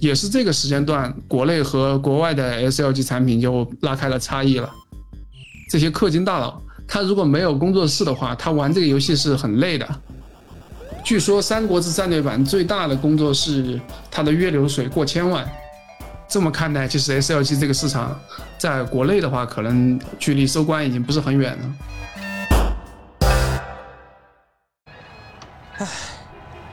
也是这个时间段，国内和国外的 SLG 产品就拉开了差异了。这些氪金大佬，他如果没有工作室的话，他玩这个游戏是很累的。据说《三国志战略版》最大的工作室，它的月流水过千万。这么看待，其实 SLG 这个市场，在国内的话，可能距离收官已经不是很远了。唉，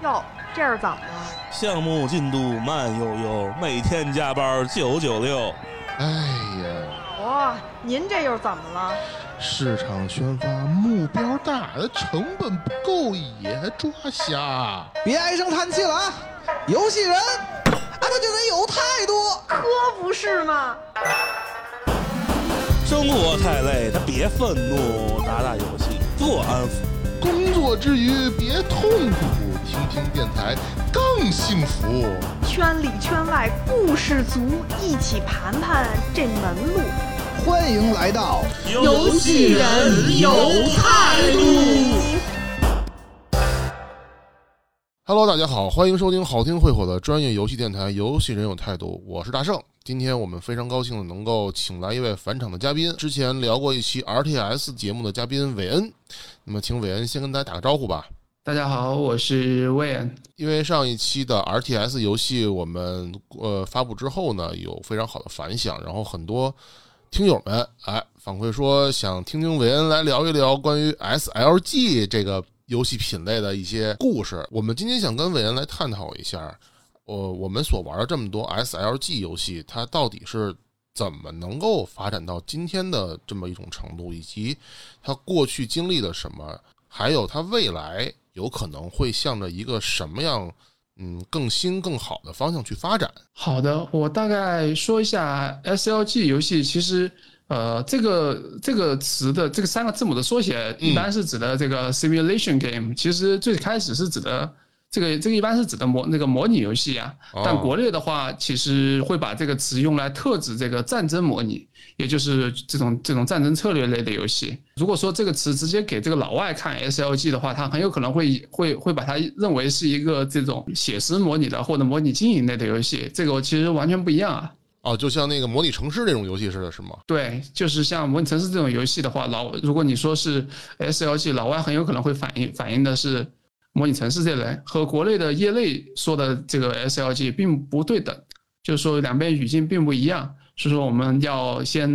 哟，这是怎么了？项目进度慢悠悠，每天加班九九六。哎呀，哇，您这又怎么了？市场宣发目标大，成本不够也抓瞎。别唉声叹气了啊！游戏人，啊，他就得有态度。可不是嘛！生活太累，他别愤怒，打打游戏做安抚。工作之余别痛苦，听听电台更幸福。圈里圈外故事足，一起盘盘这门路。欢迎来到游戏人有态度。Hello，大家好，欢迎收听好听会火的专业游戏电台《游戏人有态度》，我是大圣。今天我们非常高兴的能够请来一位返场的嘉宾，之前聊过一期 RTS 节目的嘉宾韦恩。那么，请韦恩先跟大家打个招呼吧。大家好，我是魏恩。因为上一期的 RTS 游戏我们呃发布之后呢，有非常好的反响，然后很多听友们哎反馈说想听听韦恩来聊一聊关于 SLG 这个游戏品类的一些故事。我们今天想跟韦恩来探讨一下，呃，我们所玩的这么多 SLG 游戏，它到底是怎么能够发展到今天的这么一种程度，以及它过去经历了什么，还有它未来有可能会向着一个什么样，嗯，更新更好的方向去发展。好的，我大概说一下 SLG 游戏，其实。呃，这个这个词的这个三个字母的缩写，一般是指的这个 simulation game。其实最开始是指的这个这个一般是指的模那个模拟游戏啊。但国内的话，其实会把这个词用来特指这个战争模拟，也就是这种这种战争策略类的游戏。如果说这个词直接给这个老外看 SLG 的话，他很有可能会会会把它认为是一个这种写实模拟的或者模拟经营类的游戏。这个其实完全不一样啊。哦，就像那个模拟城市这种游戏似的，是吗？对，就是像模拟城市这种游戏的话，老如果你说是 SLG，老外很有可能会反映反映的是模拟城市这类，和国内的业内说的这个 SLG 并不对等，就是说两边语境并不一样，所以说我们要先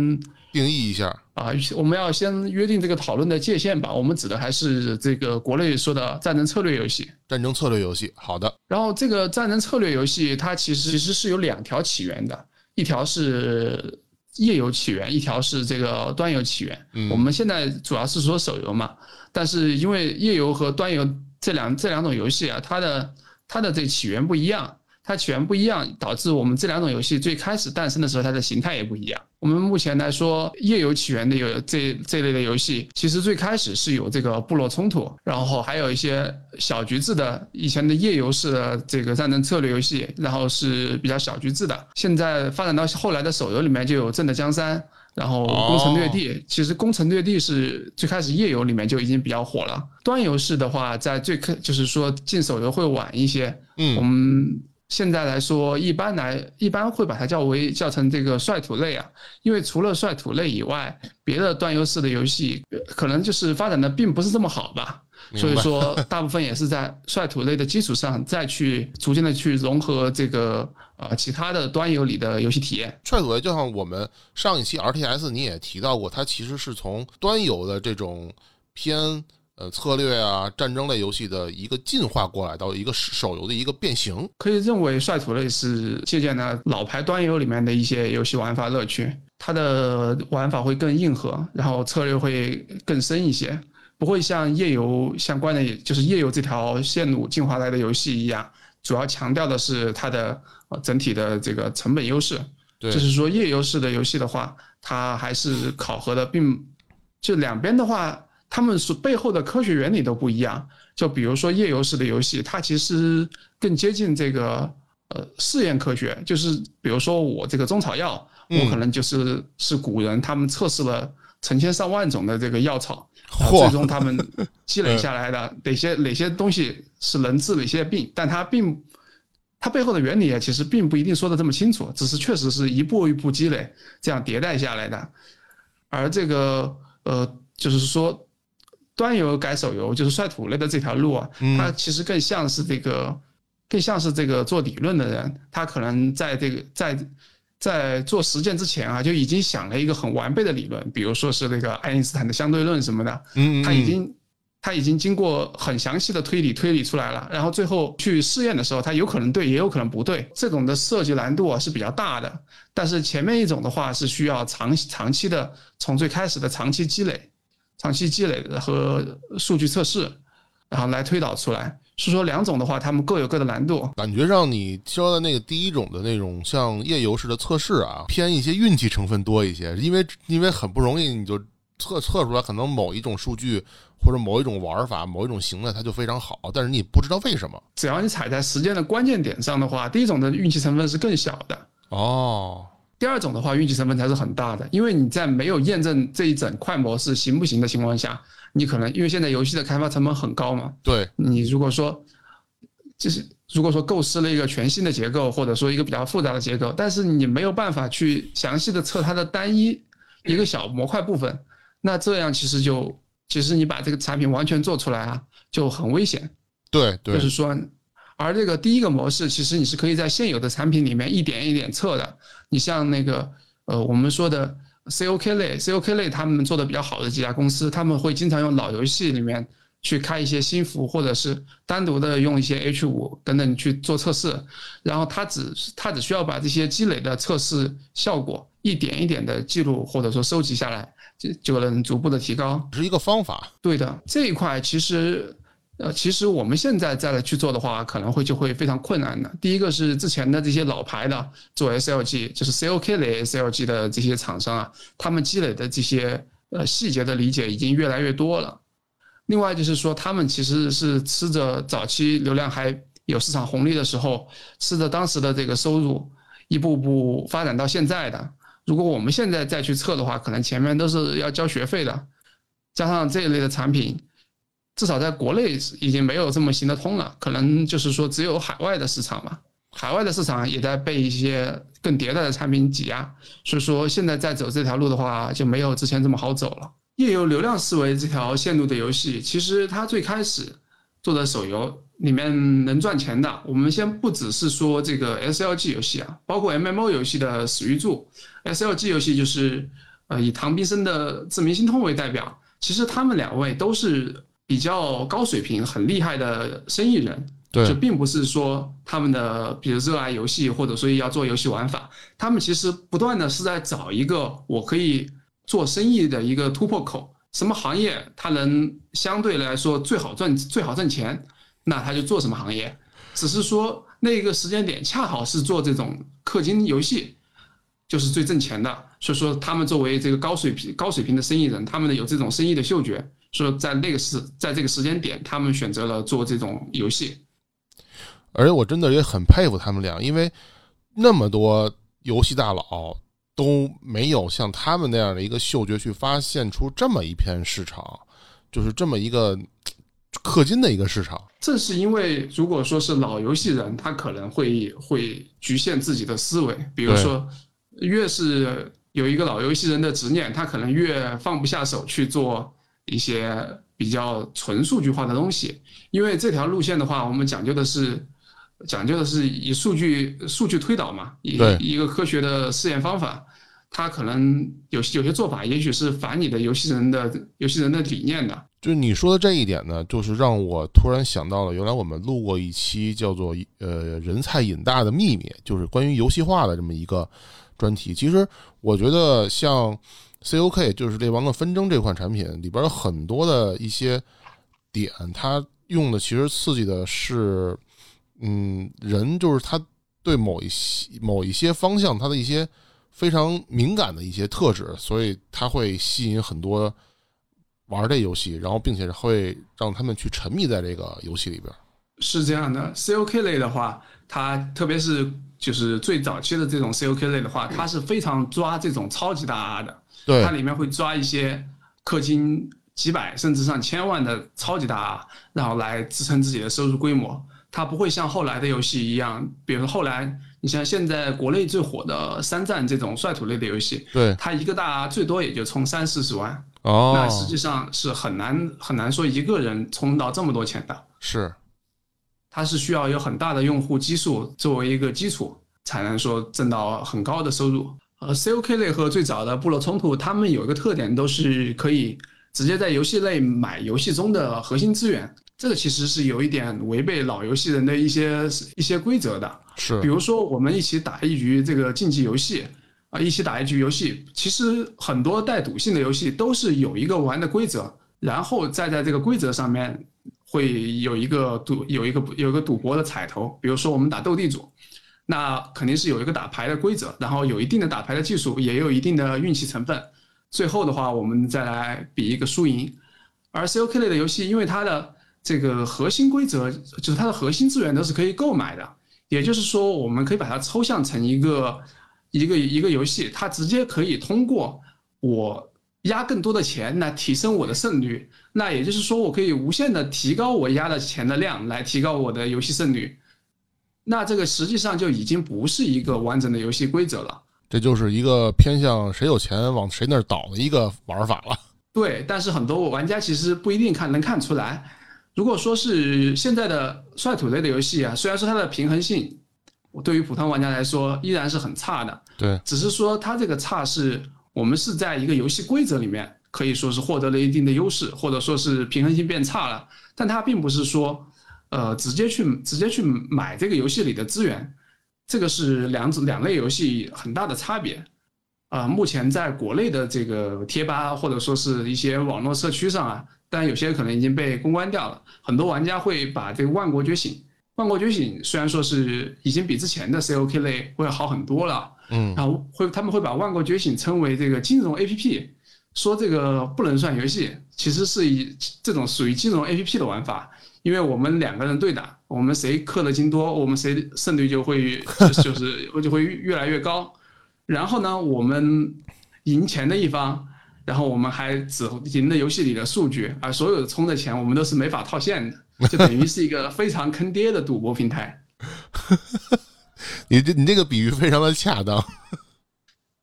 定义一下啊，我们要先约定这个讨论的界限吧。我们指的还是这个国内说的战争策略游戏，战争策略游戏。好的，然后这个战争策略游戏它其实其实是有两条起源的。一条是页游起源，一条是这个端游起源。嗯、我们现在主要是说手游嘛，但是因为页游和端游这两这两种游戏啊，它的它的这起源不一样，它起源不一样，导致我们这两种游戏最开始诞生的时候，它的形态也不一样。我们目前来说，页游起源的有这这类的游戏，其实最开始是有这个部落冲突，然后还有一些小局制的以前的页游式的这个战争策略游戏，然后是比较小局制的。现在发展到后来的手游里面，就有镇的江山，然后攻城略地。哦、其实攻城略地是最开始页游里面就已经比较火了。端游式的话，在最开就是说进手游会晚一些。嗯，我们。现在来说，一般来一般会把它叫为叫成这个率土类啊，因为除了率土类以外，别的端游式的游戏可能就是发展的并不是这么好吧，所以说大部分也是在率土类的基础上再去逐渐的去融合这个呃其他的端游里的游戏体验。率土类就像我们上一期 RTS 你也提到过，它其实是从端游的这种偏。呃，策略啊，战争类游戏的一个进化过来到一个手游的一个变形，可以认为率土类是借鉴了老牌端游里面的一些游戏玩法乐趣，它的玩法会更硬核，然后策略会更深一些，不会像页游相关的，就是页游这条线路进化来的游戏一样，主要强调的是它的呃整体的这个成本优势。对，就是说页游式的游戏的话，它还是考核的并就两边的话。他们是背后的科学原理都不一样，就比如说页游式的游戏，它其实更接近这个呃试验科学，就是比如说我这个中草药，我可能就是是古人他们测试了成千上万种的这个药草，最终他们积累下来的哪些哪些东西是能治哪些病，但它并它背后的原理啊，其实并不一定说的这么清楚，只是确实是一步一步积累，这样迭代下来的。而这个呃，就是说端游改手游，就是率土类的这条路啊，它其实更像是这个，更像是这个做理论的人，他可能在这个在在做实践之前啊，就已经想了一个很完备的理论，比如说是那个爱因斯坦的相对论什么的，嗯，他已经。他已经经过很详细的推理推理出来了，然后最后去试验的时候，他有可能对，也有可能不对。这种的设计难度啊是比较大的，但是前面一种的话是需要长长期的，从最开始的长期积累、长期积累和数据测试，然后来推导出来。是说两种的话，他们各有各的难度。感觉上你说的那个第一种的那种像夜游式的测试啊，偏一些运气成分多一些，因为因为很不容易你就测测出来可能某一种数据。或者某一种玩法、某一种形态，它就非常好，但是你不知道为什么。只要你踩在时间的关键点上的话，第一种的运气成分是更小的哦。第二种的话，运气成分才是很大的，因为你在没有验证这一整块模式行不行的情况下，你可能因为现在游戏的开发成本很高嘛。对。你如果说就是如果说构思了一个全新的结构，或者说一个比较复杂的结构，但是你没有办法去详细的测它的单一一个小模块部分，那这样其实就。其实你把这个产品完全做出来啊，就很危险。对对，就是说，而这个第一个模式，其实你是可以在现有的产品里面一点一点测的。你像那个呃，我们说的 COK 类，COK 类他们做的比较好的几家公司，他们会经常用老游戏里面去开一些新服，或者是单独的用一些 H 五等等去做测试，然后他只他只需要把这些积累的测试效果一点一点的记录或者说收集下来。就就能逐步的提高，是一个方法。对的，这一块其实，呃，其实我们现在再来去做的话，可能会就会非常困难的。第一个是之前的这些老牌的做 SLG，就是 COK 类 SLG 的这些厂商啊，他们积累的这些呃细节的理解已经越来越多了。另外就是说，他们其实是吃着早期流量还有市场红利的时候，吃着当时的这个收入，一步步发展到现在的。如果我们现在再去测的话，可能前面都是要交学费的，加上这一类的产品，至少在国内已经没有这么行得通了。可能就是说，只有海外的市场嘛，海外的市场也在被一些更迭代的产品挤压，所以说现在再走这条路的话，就没有之前这么好走了。夜游流量思维这条线路的游戏，其实它最开始做的手游。里面能赚钱的，我们先不只是说这个 SLG 游戏啊，包括 MMO 游戏的史玉柱，SLG 游戏就是呃以唐斌生的《自明星通》为代表，其实他们两位都是比较高水平、很厉害的生意人，对，就并不是说他们的比如热爱游戏或者说要做游戏玩法，他们其实不断的是在找一个我可以做生意的一个突破口，什么行业它能相对来说最好赚、最好挣钱。那他就做什么行业，只是说那个时间点恰好是做这种氪金游戏，就是最挣钱的。所以说，他们作为这个高水平、高水平的生意人，他们的有这种生意的嗅觉，说在那个时，在这个时间点，他们选择了做这种游戏。而且我真的也很佩服他们俩，因为那么多游戏大佬都没有像他们那样的一个嗅觉去发现出这么一片市场，就是这么一个。氪金的一个市场，正是因为如果说是老游戏人，他可能会会局限自己的思维。比如说，越是有一个老游戏人的执念，他可能越放不下手去做一些比较纯数据化的东西。因为这条路线的话，我们讲究的是讲究的是以数据数据推导嘛，一一个科学的试验方法。它可能有有些做法，也许是反你的游戏人的游戏人的理念的。就你说的这一点呢，就是让我突然想到了，原来我们录过一期叫做“呃人才瘾大的秘密”，就是关于游戏化的这么一个专题。其实我觉得像 COK，就是《猎王的纷争》这款产品里边有很多的一些点，它用的其实刺激的是，嗯，人就是他对某一些某一些方向，他的一些非常敏感的一些特质，所以它会吸引很多。玩这游戏，然后并且会让他们去沉迷在这个游戏里边。是这样的，COK 类的话，它特别是就是最早期的这种 COK 类的话，它是非常抓这种超级大 R 的。对，它里面会抓一些氪金几百甚至上千万的超级大 R，然后来支撑自己的收入规模。它不会像后来的游戏一样，比如后来你像现在国内最火的三战这种率土类的游戏，对，它一个大最多也就充三四十万，哦，那实际上是很难很难说一个人充到这么多钱的，是，它是需要有很大的用户基数作为一个基础，才能说挣到很高的收入。呃，COK 类和最早的部落冲突，他们有一个特点，都是可以直接在游戏内买游戏中的核心资源。这个其实是有一点违背老游戏人的一些一些规则的。是比，如说，我们一起打一局这个竞技游戏啊，一起打一局游戏，其实很多带赌性的游戏都是有一个玩的规则，然后再在这个规则上面会有一个赌有一个有一个赌博的彩头。比如说我们打斗地主，那肯定是有一个打牌的规则，然后有一定的打牌的技术，也有一定的运气成分。最后的话，我们再来比一个输赢。而 COK 类的游戏，因为它的这个核心规则就是它的核心资源都是可以购买的，也就是说，我们可以把它抽象成一个一个一个游戏，它直接可以通过我压更多的钱来提升我的胜率。那也就是说，我可以无限的提高我压的钱的量，来提高我的游戏胜率。那这个实际上就已经不是一个完整的游戏规则了。这就是一个偏向谁有钱往谁那儿倒的一个玩法了。对，但是很多玩家其实不一定看能看出来。如果说是现在的率土类的游戏啊，虽然说它的平衡性对于普通玩家来说依然是很差的，对，只是说它这个差是我们是在一个游戏规则里面可以说是获得了一定的优势，或者说是平衡性变差了，但它并不是说呃直接去直接去买这个游戏里的资源，这个是两种两类游戏很大的差别。啊、目前在国内的这个贴吧或者说是一些网络社区上啊，但有些可能已经被公关掉了，很多玩家会把这个《万国觉醒》，《万国觉醒》虽然说是已经比之前的 COK 类会好很多了，嗯，然后会他们会把《万国觉醒》称为这个金融 APP，说这个不能算游戏，其实是以这种属于金融 APP 的玩法，因为我们两个人对打，我们谁氪的金多，我们谁胜率就会 就是就会越来越高。然后呢，我们赢钱的一方，然后我们还只赢了游戏里的数据，而所有的充的钱我们都是没法套现的，就等于是一个非常坑爹的赌博平台。你这你这个比喻非常的恰当。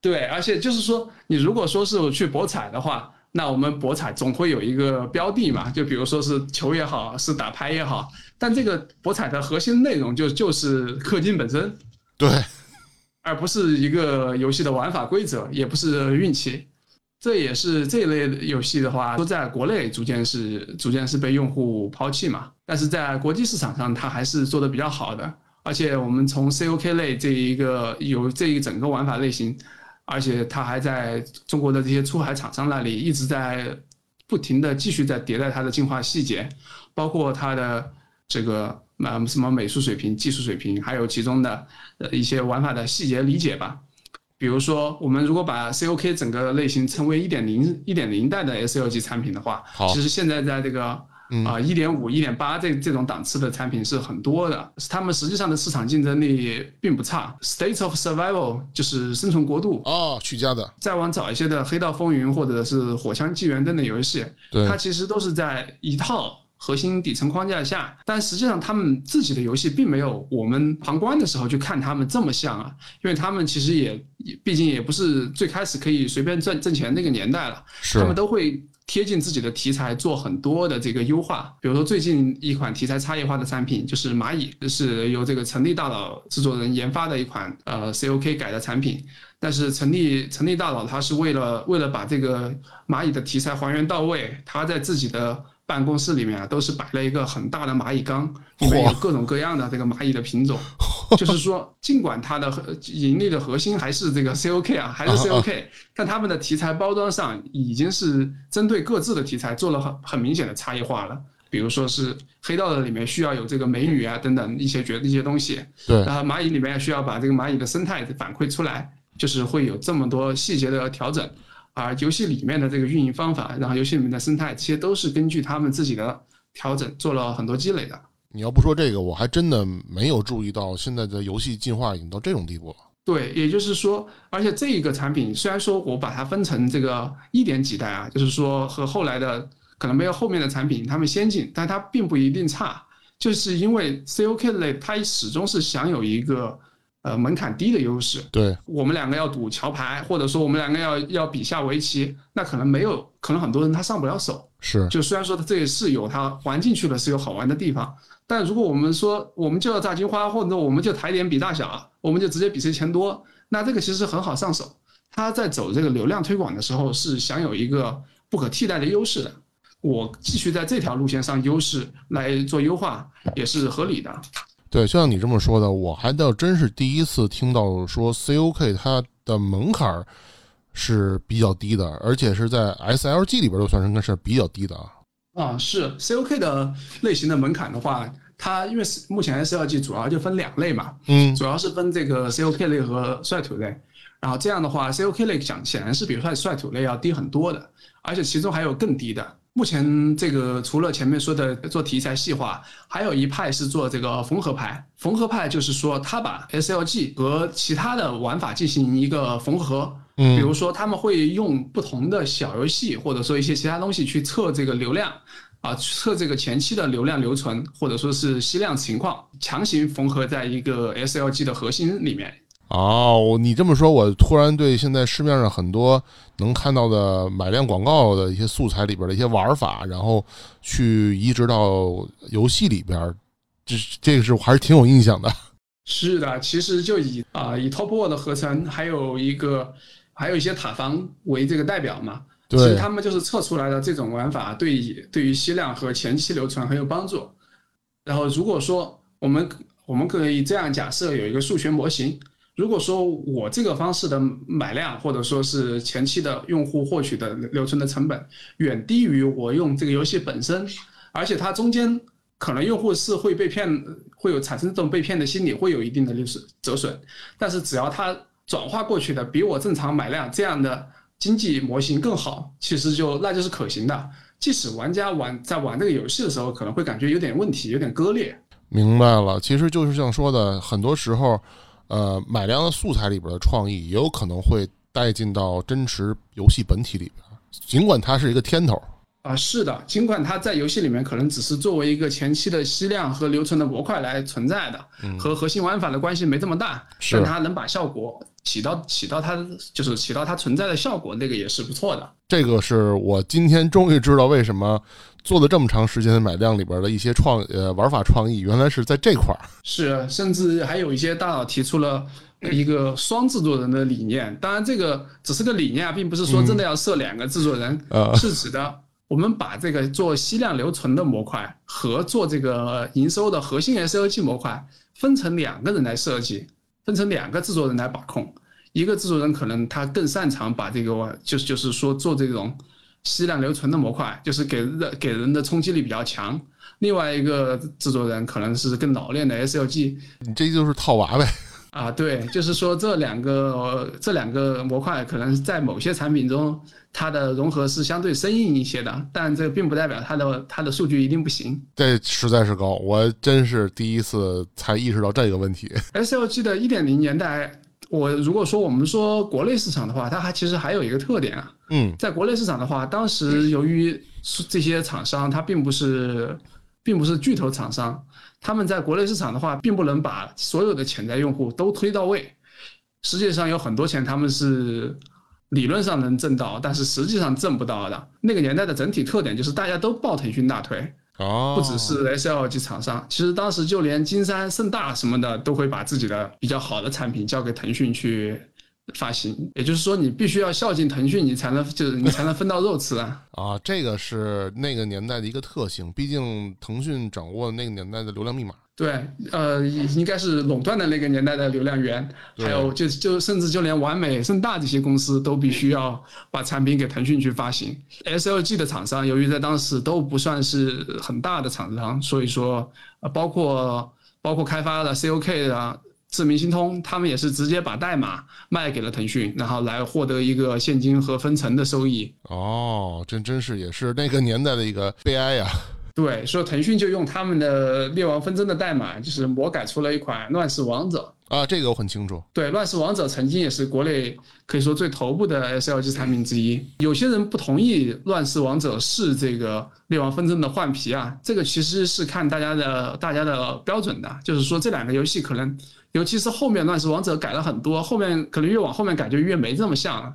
对，而且就是说，你如果说是去博彩的话，那我们博彩总会有一个标的嘛，就比如说是球也好，是打牌也好，但这个博彩的核心内容就就是氪金本身，对，而不是一个游戏的玩法规则，也不是运气。这也是这一类游戏的话，都在国内逐渐是逐渐是被用户抛弃嘛。但是在国际市场上，它还是做的比较好的。而且我们从 COK 类这一个有这一整个玩法类型，而且它还在中国的这些出海厂商那里一直在不停的继续在迭代它的进化细节，包括它的这个呃什么美术水平、技术水平，还有其中的呃一些玩法的细节理解吧。比如说，我们如果把 COK 整个类型称为一点零一点零代的 SLG 产品的话，其实现在在这个啊一点五、一点八这这种档次的产品是很多的，他们实际上的市场竞争力并不差。State of Survival 就是生存国度，哦，曲家的，再往早一些的《黑道风云》或者是《火枪纪元》等等游戏，对。它其实都是在一套核心底层框架下，但实际上他们自己的游戏并没有我们旁观的时候去看他们这么像啊，因为他们其实也也毕竟也不是最开始可以随便赚挣钱那个年代了，是他们都会。贴近自己的题材做很多的这个优化，比如说最近一款题材差异化的产品就是蚂蚁，是由这个成立大佬制作人研发的一款呃 COK 改的产品。但是成立成立大佬他是为了为了把这个蚂蚁的题材还原到位，他在自己的办公室里面啊都是摆了一个很大的蚂蚁缸，里面有各种各样的这个蚂蚁的品种。就是说，尽管它的核盈利的核心还是这个 COK 啊，还是 COK，但他们的题材包装上已经是针对各自的题材做了很很明显的差异化了。比如说是黑道的里面需要有这个美女啊等等一些角一些东西，对然后蚂蚁里面需要把这个蚂蚁的生态反馈出来，就是会有这么多细节的调整。而游戏里面的这个运营方法，然后游戏里面的生态，其实都是根据他们自己的调整做了很多积累的。你要不说这个，我还真的没有注意到现在的游戏进化已经到这种地步了。对，也就是说，而且这一个产品虽然说我把它分成这个一点几代啊，就是说和后来的可能没有后面的产品他们先进，但它并不一定差。就是因为 COK 类它始终是享有一个呃门槛低的优势。对，我们两个要赌桥牌，或者说我们两个要要比下围棋，那可能没有，可能很多人他上不了手。是，就虽然说它这也是有它玩进去了是有好玩的地方，但如果我们说我们就要炸金花，或者我们就抬点比大小，我们就直接比谁钱多，那这个其实很好上手。他在走这个流量推广的时候是享有一个不可替代的优势的。我继续在这条路线上优势来做优化也是合理的。对，就像你这么说的，我还倒真是第一次听到说 COK 它的门槛儿是比较低的，而且是在 SLG 里边都算是应该是比较低的啊。啊，是 COK 的类型的门槛的话，它因为目前 SLG 主要就分两类嘛，嗯，主要是分这个 COK 类和率土类。然后这样的话，COK 类讲显然是比率率土类要低很多的，而且其中还有更低的。目前这个除了前面说的做题材细化，还有一派是做这个缝合派。缝合派就是说，他把 SLG 和其他的玩法进行一个缝合。嗯比如说他们会用不同的小游戏，或者说一些其他东西去测这个流量，啊，测这个前期的流量留存，或者说是吸量情况，强行缝合在一个 SLG 的核心里面。哦，你这么说，我突然对现在市面上很多能看到的买量广告的一些素材里边的一些玩法，然后去移植到游戏里边，这这个是我还是挺有印象的。是的，其实就以啊、以 Top War 的合成，还有一个还有一些塔防为这个代表嘛。其实他们就是测出来的这种玩法，对于对于吸量和前期留存很有帮助。然后如果说我们我们可以这样假设有一个数学模型，如果说我这个方式的买量或者说是前期的用户获取的留存的成本远低于我用这个游戏本身，而且它中间可能用户是会被骗，会有产生这种被骗的心理，会有一定的流损折损。但是只要它转化过去的比我正常买量这样的经济模型更好，其实就那就是可行的。即使玩家玩在玩这个游戏的时候，可能会感觉有点问题，有点割裂。明白了，其实就是像说的，很多时候，呃，买量的素材里边的创意也有可能会带进到真实游戏本体里边，尽管它是一个天头。啊，是的，尽管它在游戏里面可能只是作为一个前期的吸量和留存的模块来存在的，和核心玩法的关系没这么大，但它能把效果起到起到它就是起到它存在的效果，那个也是不错的。这个是我今天终于知道为什么做了这么长时间的买量里边的一些创呃玩法创意，原来是在这块儿。是，甚至还有一些大佬提出了一个双制作人的理念。当然，这个只是个理念啊，并不是说真的要设两个制作人，呃是指的我们把这个做吸量留存的模块和做这个营收的核心 SLG 模块分成两个人来设计，分成两个制作人来把控。一个制作人可能他更擅长把这个，就是就是说做这种吸量留存的模块，就是给人的给人的冲击力比较强。另外一个制作人可能是更老练的 SLG 你这就是套娃呗。啊，对，就是说这两个、呃这两个模块可能在某些产品中它的融合是相对生硬一些的，但这并不代表它的它的数据一定不行。这实在是高，我真是第一次才意识到这个问题。SLG 的一点零年代，我如果说我们说国内市场的话，它还其实还有一个特点啊，嗯，在国内市场的话，当时由于是这些厂商它并不是并不是巨头厂商，他们在国内市场的话，并不能把所有的潜在用户都推到位。实际上有很多钱他们是理论上能挣到，但是实际上挣不到的。那个年代的整体特点就是大家都抱腾讯大腿，哦，不只是 SLG 厂商，其实当时就连金山、盛大什么的都会把自己的比较好的产品交给腾讯去发行。也就是说，你必须要孝敬腾讯，你才能就是你才能分到肉吃啊。啊，这个是那个年代的一个特性，毕竟腾讯掌握那个年代的流量密码。对，呃，应该是垄断的那个年代的流量源，还有就就甚至就连完美、盛大这些公司都必须要把产品给腾讯去发行。SLG 的厂商由于在当时都不算是很大的厂商，所以说呃，包括包括开发的 COK 的智明星通，他们也是直接把代码卖给了腾讯，然后来获得一个现金和分成的收益。哦，这真是也是那个年代的一个悲哀呀、对，所以腾讯就用他们的《猎王纷争》的代码，就是魔改出了一款《乱世王者》。啊，这个我很清楚。对，《乱世王者》曾经也是国内可以说最头部的 SLG 产品之一。有些人不同意《乱世王者》是这个《猎王纷争》的换皮啊，这个其实是看大家的大家的标准的，就是说这两个游戏可能，尤其是后面《乱世王者》改了很多，后面可能越往后面改就越没这么像了。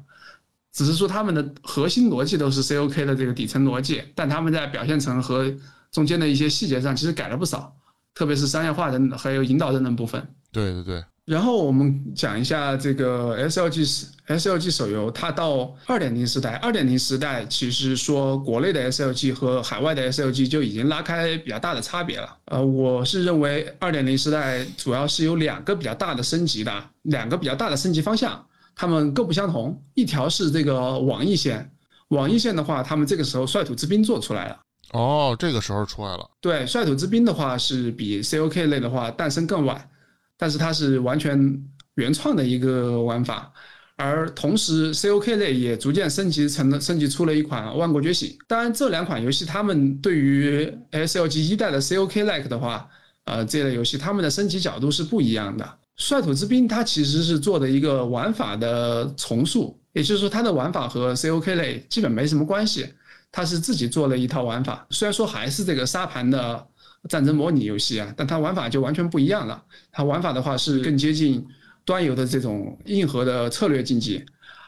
只是说他们的核心逻辑都是 COK 的这个底层逻辑，但他们在表现层和中间的一些细节上其实改了不少，特别是商业化的还有引导的那部分。对对对，然后我们讲一下这个 SLG SLG 手游，它到二点零时代，二点零时代其实说国内的 SLG 和海外的 SLG 就已经拉开比较大的差别了。呃，我是认为二点零时代主要是有两个比较大的升级的，两个比较大的升级方向。他们各不相同，一条是这个网易线，网易线的话，他们这个时候率土之滨做出来了。哦，这个时候出来了。对，率土之滨的话是比 COK 类的话诞生更晚，但是它是完全原创的一个玩法。而同时，COK 类也逐渐升级成了升级出了一款《万国觉醒》。当然，这两款游戏他们对于 SLG 一代的 COK like 的话，呃，这类游戏他们的升级角度是不一样的。率土之滨它其实是做的一个玩法的重塑，也就是说它的玩法和 COK 类基本没什么关系，它是自己做了一套玩法。虽然说还是这个沙盘的战争模拟游戏啊，但它玩法就完全不一样了。它玩法的话是更接近端游的这种硬核的策略竞技。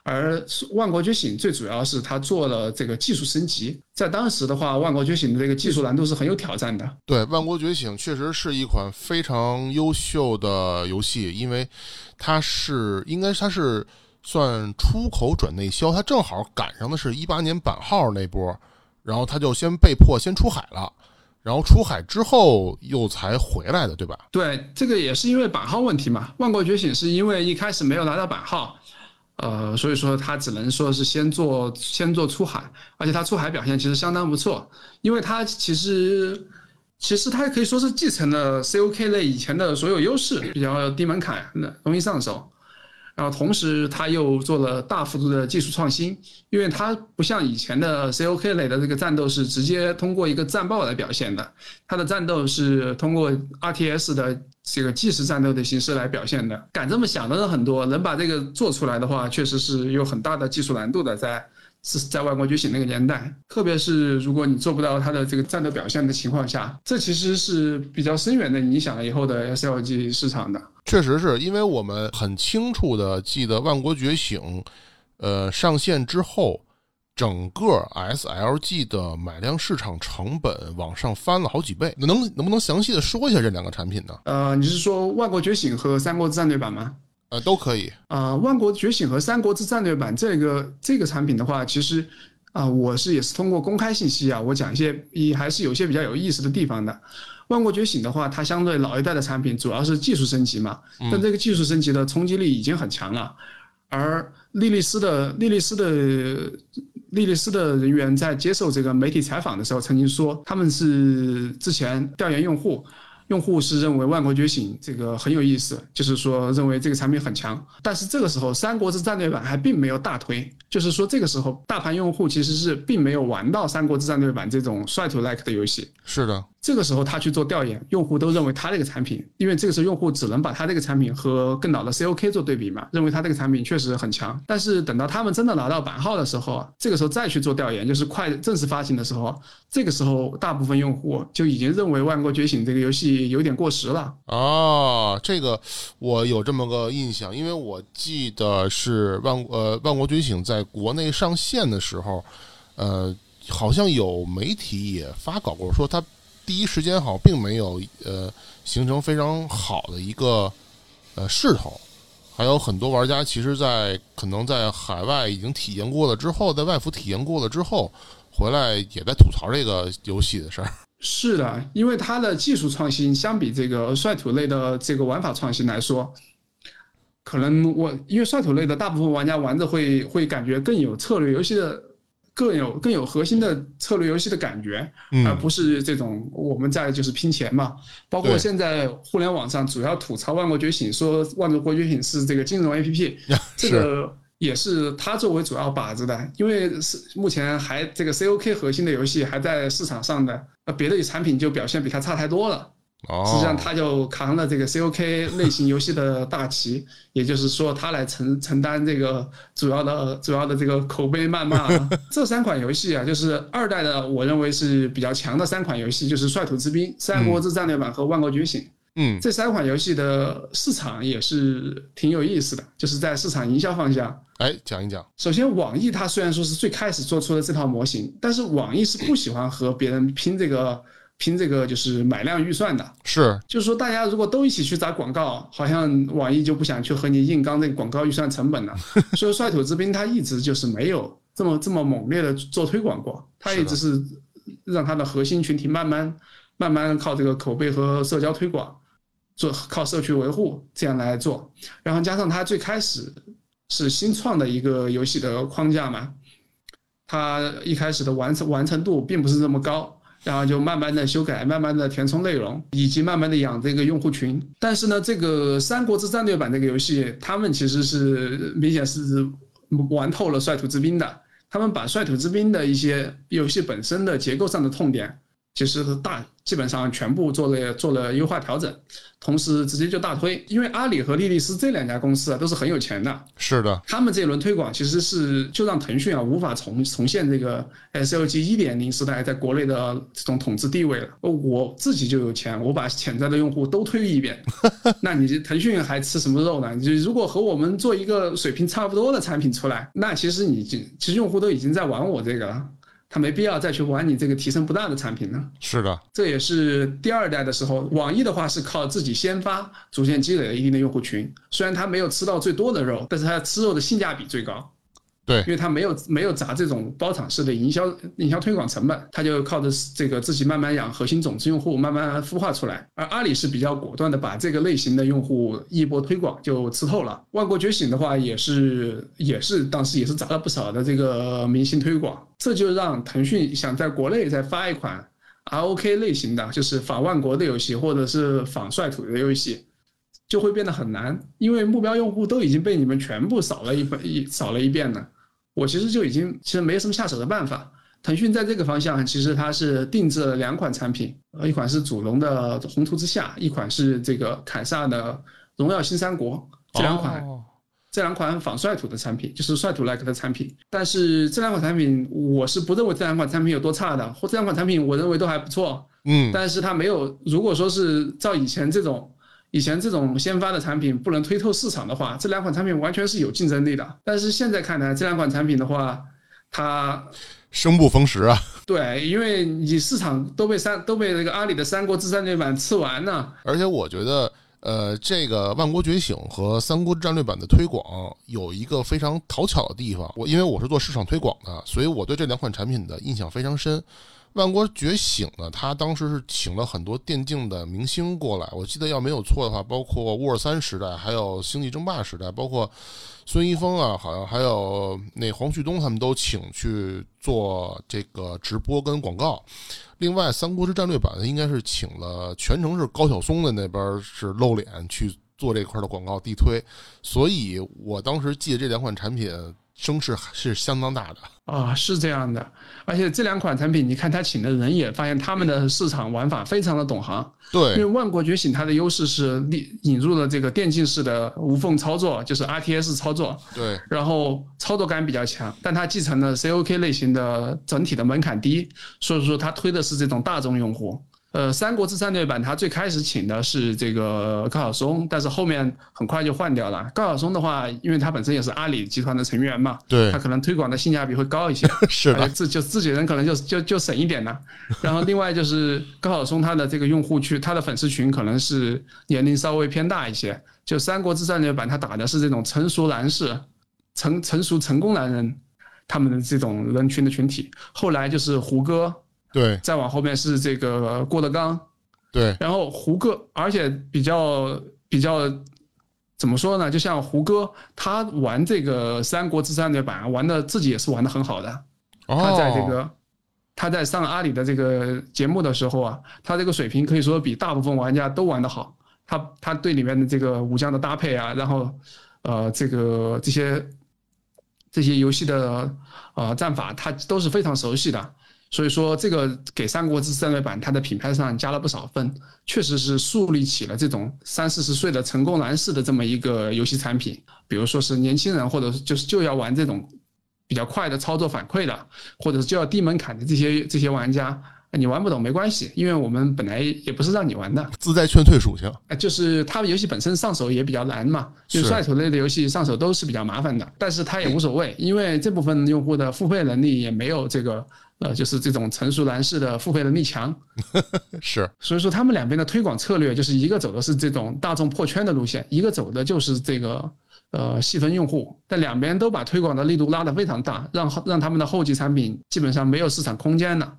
而《万国觉醒》最主要是它做了这个技术升级，在当时的话，《万国觉醒》的这个技术难度是很有挑战的。对，《万国觉醒》确实是一款非常优秀的游戏，因为它是应该它是算出口转内销，它正好赶上的是一八年版号那波，然后它就先被迫先出海了，然后出海之后又才回来的，对吧？对，这个也是因为版号问题嘛，《万国觉醒》是因为一开始没有拿到版号。呃，所以说它只能说是先做先做出海，而且它出海表现其实相当不错，因为它其实其实它可以说是继承了 COK 类以前的所有优势，比较低门槛，容易上手。然后同时，它又做了大幅度的技术创新，因为它不像以前的 COK 类的这个战斗是直接通过一个战报来表现的，它的战斗是通过 RTS 的这个即时战斗的形式来表现的。敢这么想的人很多，能把这个做出来的话，确实是有很大的技术难度的，在是在万国觉醒那个年代，特别是如果你做不到它的这个战斗表现的情况下，这其实是比较深远的影响了以后的 SLG 市场的。确实是因为我们很清楚的记得《万国觉醒》，呃，上线之后，整个 SLG 的买量市场成本往上翻了好几倍。能能不能详细的说一下这两个产品呢？呃，你是说《万国觉醒》和《三国志战略版》吗？呃，都可以。啊，《万国觉醒》和《三国志战略版》这个这个产品的话，其实啊，我是也是通过公开信息啊，我讲一些也还是有些比较有意思的地方的。万国觉醒的话，它相对老一代的产品主要是技术升级嘛，但这个技术升级的冲击力已经很强了。而莉莉丝的莉莉丝的莉莉丝的人员在接受这个媒体采访的时候，曾经说他们是之前调研用户。用户是认为《万国觉醒》这个很有意思，就是说认为这个产品很强。但是这个时候，《三国志战略版》还并没有大推，就是说这个时候大盘用户其实是并没有玩到《三国志战略版》这种率土 like 的游戏。是的，这个时候他去做调研，用户都认为他这个产品，因为这个时候用户只能把他这个产品和更老的 COK 做对比嘛，认为他这个产品确实很强。但是等到他们真的拿到版号的时候，这个时候再去做调研，就是快正式发行的时候，这个时候大部分用户就已经认为《万国觉醒》这个游戏。有点过时了啊！这个我有这么个印象，因为我记得是万呃万国觉醒在国内上线的时候，呃，好像有媒体也发稿过，说它第一时间好并没有呃形成非常好的一个呃势头，还有很多玩家其实，在可能在海外已经体验过了之后，在外服体验过了之后，回来也在吐槽这个游戏的事儿。是的，因为它的技术创新相比这个率土类的这个玩法创新来说，可能我因为率土类的大部分玩家玩着会会感觉更有策略游戏的更有更有核心的策略游戏的感觉，而不是这种我们在就是拼钱嘛。包括现在互联网上主要吐槽《万国觉醒》，说《万国觉醒》是这个金融 APP，这个。也是它作为主要靶子的，因为是目前还这个 COK 核心的游戏还在市场上的，呃，别的产品就表现比它差太多了。哦，实际上，他就扛了这个 COK 类型游戏的大旗，也就是说，他来承承担这个主要的主要的这个口碑谩骂。这三款游戏啊，就是二代的，我认为是比较强的三款游戏，就是《率土之滨》《三国志战略版》和《万国觉醒》。嗯这三款游戏的市场也是挺有意思的，就是在市场营销方向。哎，讲一讲。首先，网易它虽然说是最开始做出了这套模型，但是网易是不喜欢和别人拼这个拼这个就是买量预算的。是，就是说，大家如果都一起去砸广告，好像网易就不想去和你硬刚这个广告预算成本了。所以，率土之滨它一直就是没有这么这么猛烈的做推广过，它一直是让它的核心群体慢慢慢慢靠这个口碑和社交推广，做靠社区维护这样来做。然后加上它最开始是新创的一个游戏的框架嘛，它一开始的完成完成度并不是这么高。然后就慢慢的修改，慢慢的填充内容，以及慢慢的养这个用户群。但是呢，这个《三国志战略版》这个游戏，他们其实是明显是玩透了《率土之滨》的。他们把《率土之滨》的一些游戏本身的结构上的痛点，其实大基本上全部做了做了优化调整，同时直接就大推。因为阿里和莉莉丝这两家公司啊，都是很有钱的。是的，他们这一轮推广其实是就让腾讯啊无法重重现这个 SLG 一点零时代在国内的这种统治地位了。我自己就有钱，我把潜在的用户都推一遍，那你这腾讯还吃什么肉呢？你如果和我们做一个水平差不多的产品出来，那其实你就其实用户都已经在玩我这个了。他没必要再去玩你这个提升不大的产品呢。是的，这也是第二代的时候，网易的话是靠自己先发，逐渐积累了一定的用户群。虽然他没有吃到最多的肉，但是他吃肉的性价比最高。对因为它没有没有砸这种包场式的营销营销推广成本，它就靠着这个自己慢慢养核心种子用户，慢慢孵化出来。而阿里是比较果断的，把这个类型的用户一波推广就吃透了。万国觉醒的话，也是也是当时也是砸了不少的这个明星推广，这就让腾讯想在国内再发一款 ROK 类型的，就是仿万国的游戏，或者是仿率土的游戏。就会变得很难，因为目标用户都已经被你们全部扫了一分，一扫了一遍了。我其实就已经其实没什么下手的办法。腾讯在这个方向其实它是定制了两款产品，呃，一款是祖龙的《宏图之下》，一款是这个凯撒的《荣耀新三国》。这两款、哦这两款仿率土的产品，就是率土 like 的产品。但是这两款产品，我是不认为这两款产品有多差的，或这两款产品我认为都还不错。嗯，但是它没有，如果说是照以前这种。以前这种先发的产品不能推透市场的话，这两款产品完全是有竞争力的。但是现在看来，这两款产品的话，它生不逢时啊。对，因为你市场都被三都被那个阿里的《三国志战略版》吃完了。而且我觉得，呃，这个《万国觉醒》和《三国志战略版》的推广有一个非常讨巧的地方。我因为我是做市场推广的，所以我对这两款产品的印象非常深。万国觉醒呢，他当时是请了很多电竞的明星过来，我记得要没有错的话，包括沃尔三时代，还有星际争霸时代，包括孙一峰啊，好像还有那黄旭东他们都请去做这个直播跟广告。另外，《三国志战略版》应该是请了全程是高晓松的那边是露脸去做这块的广告地推，所以我当时记得这两款产品声势是相当大的。啊，是这样的，而且这两款产品，你看他请的人也发现他们的市场玩法非常的懂行。对因为，万国觉醒它的优势是引引入了这个电竞式的无缝操作，就是 RTS 操作，对，然后操作感比较强，但它继承了 COK 类型的整体的门槛低，所以说它推的是这种大众用户。呃，《三国志战略版》它最开始请的是这个高晓松，但是后面很快就换掉了。高晓松的话，因为他本身也是阿里集团的成员嘛，对他可能推广的性价比会高一些。是的，自就自己人可能就就就省一点了。然后另外就是高晓松他的这个用户群，他的粉丝群可能是年龄稍微偏大一些。就《三国志战略版》，他打的是这种成熟男士、成成熟成功男人他们的这种人群的群体。后来就是胡歌，对再往后面是这个郭德纲，对，然后胡歌，而且比较比较怎么说呢？就像胡歌，他玩这个《三国志战略版》，玩的自己也是玩的很好的。哦他在这哦，个他在上阿里的这个节目的时候啊，他这个水平可以说比大部分玩家都玩的好。他他对里面的这个武将的搭配啊，然后呃这个这些这些游戏的呃战法，他都是非常熟悉的。所以说，这个给《三国志战略版》它的品牌上加了不少分，确实是树立起了这种三四十岁的成功男士的这么一个游戏产品。比如说是年轻人，或者就是就要玩这种比较快的操作反馈的，或者是就要低门槛的这些这些玩家，你玩不懂没关系，因为我们本来也不是让你玩的，自带劝退属性。呃，就是它游戏本身上手也比较难嘛，就是率土类的游戏上手都是比较麻烦的，但是它也无所谓，因为这部分用户的付费能力也没有这个。呃，就是这种成熟男士的付费能力强，是，所以说他们两边的推广策略就是一个走的是这种大众破圈的路线，一个走的就是这个呃细分用户，但两边都把推广的力度拉得非常大，让让他们的后继产品基本上没有市场空间了。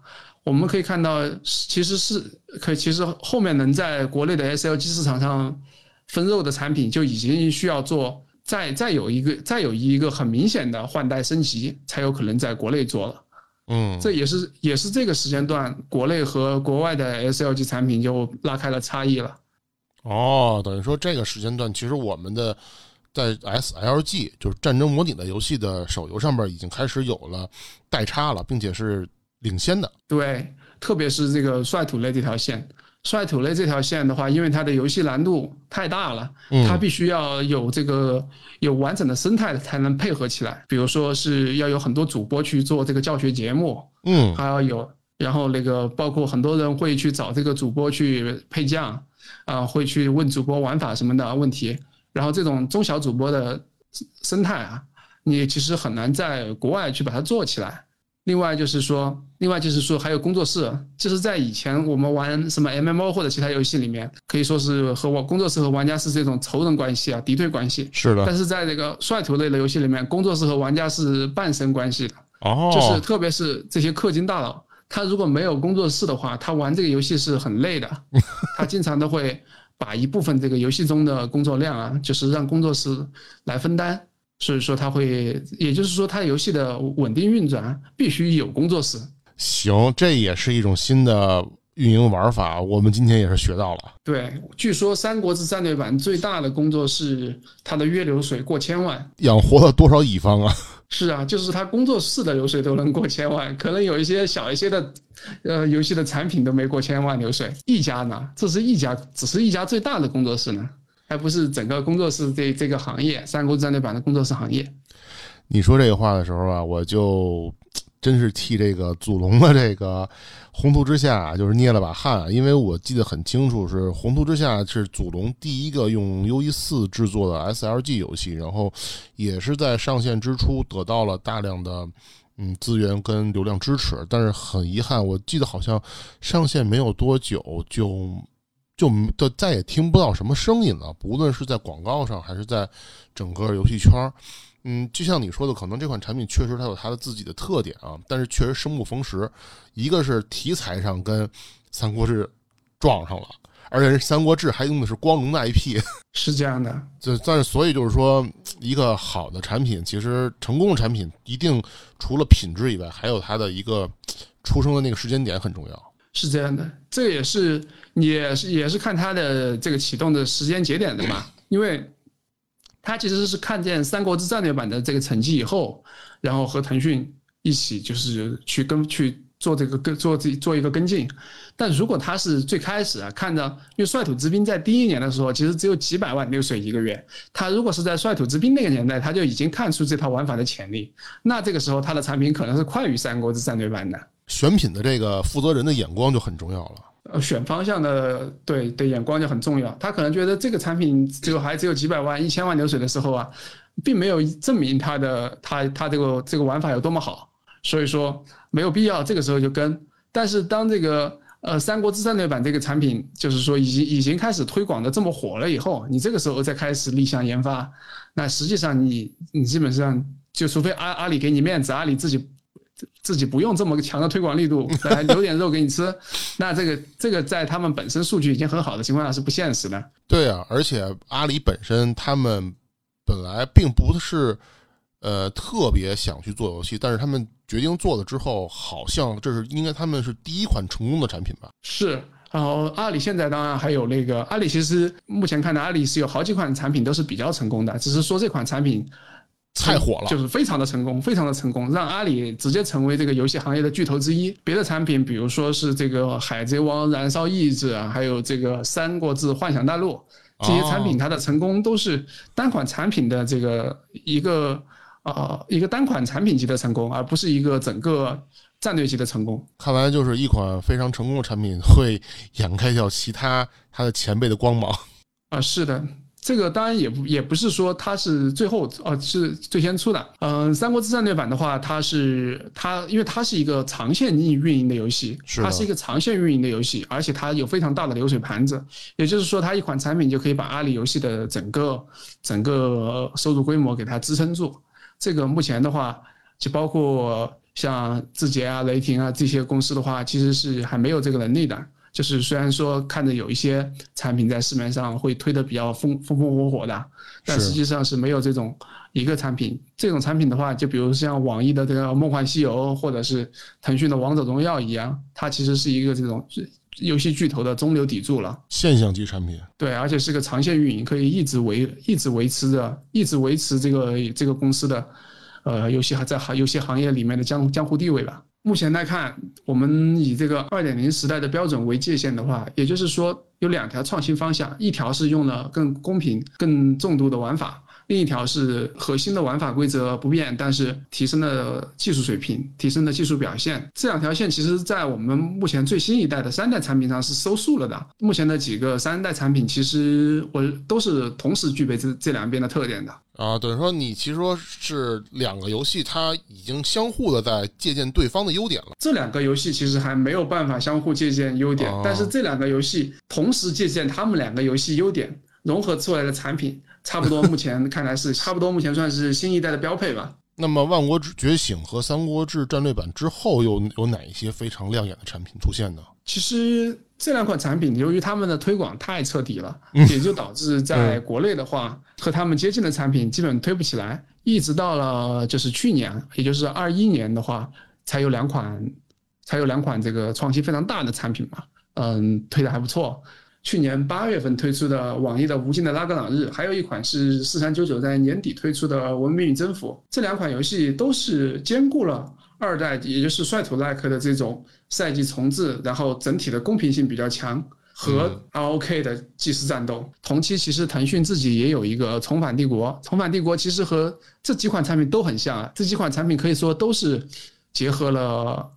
我们可以看到，其实是可其实后面能在国内的 SLG 市场上分肉的产品，就已经需要做再再有一个再有一个很明显的换代升级，才有可能在国内做了。嗯，这也是也是这个时间段国内和国外的 SLG 产品就拉开了差异了。哦，等于说这个时间段，其实我们的在 SLG 就是战争模拟的游戏的手游上面已经开始有了代差了，并且是领先的。对，特别是这个率土类这条线。率土类这条线的话，因为它的游戏难度太大了，它必须要有这个有完整的生态才能配合起来。比如说是要有很多主播去做这个教学节目，嗯，还要有，然后那个包括很多人会去找这个主播去配将，啊，会去问主播玩法什么的问题。然后这种中小主播的生态啊，你其实很难在国外去把它做起来。另外就是说，另外就是说，还有工作室，就是在以前我们玩什么 MMO 或者其他游戏里面，可以说是和我工作室和玩家是这种仇人关系啊，敌对关系。是的。但是在这个率土类的游戏里面，工作室和玩家是半生关系的。哦。就是特别是这些氪金大佬，他如果没有工作室的话，他玩这个游戏是很累的。他经常都会把一部分这个游戏中的工作量啊，就是让工作室来分担。所以说，它会，也就是说，它游戏的稳定运转必须有工作室。行，这也是一种新的运营玩法，我们今天也是学到了。对，据说《三国志战略版》最大的工作室，它的月流水过千万，养活了多少乙方啊？是啊，就是他工作室的流水都能过千万，可能有一些小一些的，呃，游戏的产品都没过千万流水。一家呢，这是一家，只是一家最大的工作室呢。还不是整个工作室这这个行业，三国战略版的工作室行业。你说这个话的时候啊，我就真是替这个祖龙的这个宏图之下就是捏了把汗，因为我记得很清楚，是宏图之下是祖龙第一个用 U E 四制作的 S L G 游戏，然后也是在上线之初得到了大量的嗯资源跟流量支持，但是很遗憾，我记得好像上线没有多久就。就就再也听不到什么声音了，不论是在广告上还是在整个游戏圈儿，嗯，就像你说的，可能这款产品确实它有它的自己的特点啊，但是确实生不逢时。一个是题材上跟《三国志》撞上了，而且《三国志》还用的是光荣的 IP，是这样的。就但是所以就是说，一个好的产品，其实成功的产品一定除了品质以外，还有它的一个出生的那个时间点很重要。是这样的，这也是也是也是看它的这个启动的时间节点的嘛，因为它其实是看见《三国志战略版》的这个成绩以后，然后和腾讯一起就是去跟去做这个跟做这做一个跟进。但如果他是最开始啊看到，因为率土之滨在第一年的时候其实只有几百万流水一个月，他如果是在率土之滨那个年代，他就已经看出这套玩法的潜力，那这个时候他的产品可能是快于《三国志战略版》的。选品的这个负责人的眼光就很重要了。呃，选方向的对对眼光就很重要。他可能觉得这个产品只有还只有几百万、一千万流水的时候啊，并没有证明他的他他这个这个玩法有多么好，所以说没有必要这个时候就跟。但是当这个呃《三国志战略版》这个产品就是说已经已经开始推广的这么火了以后，你这个时候再开始立项研发，那实际上你你基本上就除非阿阿里给你面子，阿里自己。自己不用这么强的推广力度 来留点肉给你吃，那这个这个在他们本身数据已经很好的情况下是不现实的。对啊，而且阿里本身他们本来并不是呃特别想去做游戏，但是他们决定做了之后，好像这是应该他们是第一款成功的产品吧？是。然后阿里现在当然还有那个阿里，其实目前看的阿里是有好几款产品都是比较成功的，只是说这款产品。太火了，就是非常的成功，非常的成功，让阿里直接成为这个游戏行业的巨头之一。别的产品，比如说是这个《海贼王》《燃烧意志》啊，还有这个《三国志幻想大陆》这些产品，它的成功都是单款产品的这个一个呃一个单款产品级的成功，而不是一个整个战略级的成功。看来就是一款非常成功的产品会掩盖掉其他它的前辈的光芒啊，是的。这个当然也不也不是说它是最后呃是最先出的，嗯，《三国志战略版》的话，它是它因为它是一个长线运运营的游戏，它是一个长线运营的游戏，而且它有非常大的流水盘子，也就是说，它一款产品就可以把阿里游戏的整个整个收入规模给它支撑住。这个目前的话，就包括像字节啊、雷霆啊这些公司的话，其实是还没有这个能力的。就是虽然说看着有一些产品在市面上会推的比较风风风火火的，但实际上是没有这种一个产品。这种产品的话，就比如像网易的这个《梦幻西游》，或者是腾讯的《王者荣耀》一样，它其实是一个这种游戏巨头的中流砥柱了。现象级产品。对，而且是个长线运营，可以一直维一直维持着，一直维持这个这个公司的，呃，游戏还在行游戏行业里面的江江湖地位吧。目前来看，我们以这个二点零时代的标准为界限的话，也就是说有两条创新方向，一条是用了更公平、更重度的玩法。另一条是核心的玩法规则不变，但是提升了技术水平，提升了技术表现。这两条线其实，在我们目前最新一代的三代产品上是收束了的。目前的几个三代产品，其实我都是同时具备这这两边的特点的。啊，等于说你其实说是两个游戏，它已经相互的在借鉴对方的优点了。这两个游戏其实还没有办法相互借鉴优点，但是这两个游戏同时借鉴他们两个游戏优点。融合出来的产品，差不多目前看来是差不多，目前算是新一代的标配吧。那么，《万国觉醒》和《三国志战略版》之后，又有哪一些非常亮眼的产品出现呢？其实这两款产品，由于他们的推广太彻底了，也就导致在国内的话，和他们接近的产品基本推不起来。一直到了就是去年，也就是二一年的话，才有两款，才有两款这个创新非常大的产品嘛。嗯，推的还不错。去年八月份推出的网易的《无尽的拉格朗日》，还有一款是四三九九在年底推出的《文明与征服》，这两款游戏都是兼顾了二代，也就是率土 like 的这种赛季重置，然后整体的公平性比较强和 ROK 的即时战斗。同期其实腾讯自己也有一个《重返帝国》，《重返帝国》其实和这几款产品都很像啊，这几款产品可以说都是结合了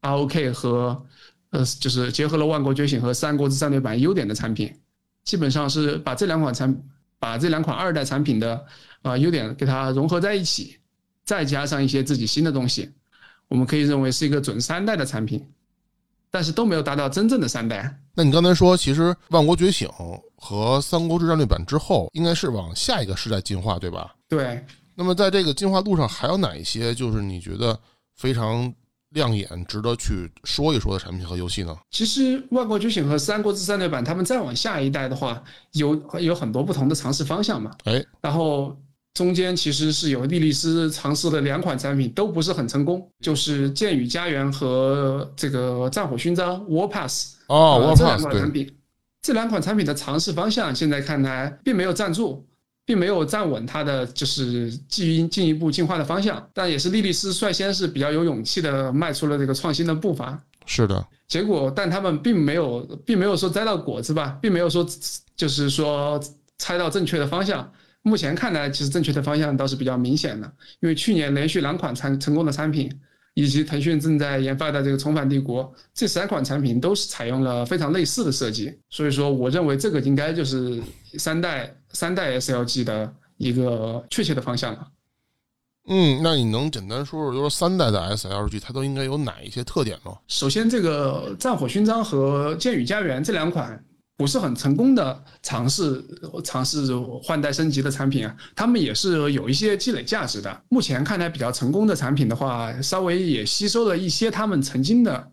ROK 和。呃，就是结合了《万国觉醒》和《三国志战略版》优点的产品，基本上是把这两款产，把这两款二代产品的啊优点给它融合在一起，再加上一些自己新的东西，我们可以认为是一个准三代的产品，但是都没有达到真正的三代。那你刚才说，其实《万国觉醒》和《三国志战略版》之后，应该是往下一个时代进化，对吧？对。那么在这个进化路上，还有哪一些就是你觉得非常？亮眼、值得去说一说的产品和游戏呢？其实《万国觉醒》和《三国志战略版》，他们再往下一代的话，有有很多不同的尝试方向嘛。哎，然后中间其实是有莉莉丝尝试的两款产品，都不是很成功，就是《剑与家园》和这个《战火勋章》War Pass。哦，War Pass 这两款产品，这两款产品的尝试方向，现在看来并没有站住。并没有站稳它的就是进进一步进化的方向，但也是莉莉丝率先是比较有勇气的迈出了这个创新的步伐。是的，结果但他们并没有，并没有说摘到果子吧，并没有说就是说猜到正确的方向。目前看来，其实正确的方向倒是比较明显的，因为去年连续两款产成功的产品。以及腾讯正在研发的这个《重返帝国》，这三款产品都是采用了非常类似的设计，所以说我认为这个应该就是三代三代 SLG 的一个确切的方向了。嗯，那你能简单说说，就是三代的 SLG 它都应该有哪一些特点吗？首先，这个《战火勋章》和《剑与家园》这两款。不是很成功的尝试尝试换代升级的产品啊，他们也是有一些积累价值的。目前看来比较成功的产品的话，稍微也吸收了一些他们曾经的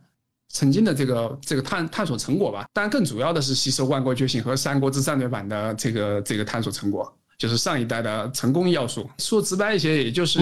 曾经的这个这个探探索成果吧。当然，更主要的是吸收《万国觉醒》和《三国志战略版》的这个这个探索成果，就是上一代的成功要素。说直白一些，也就是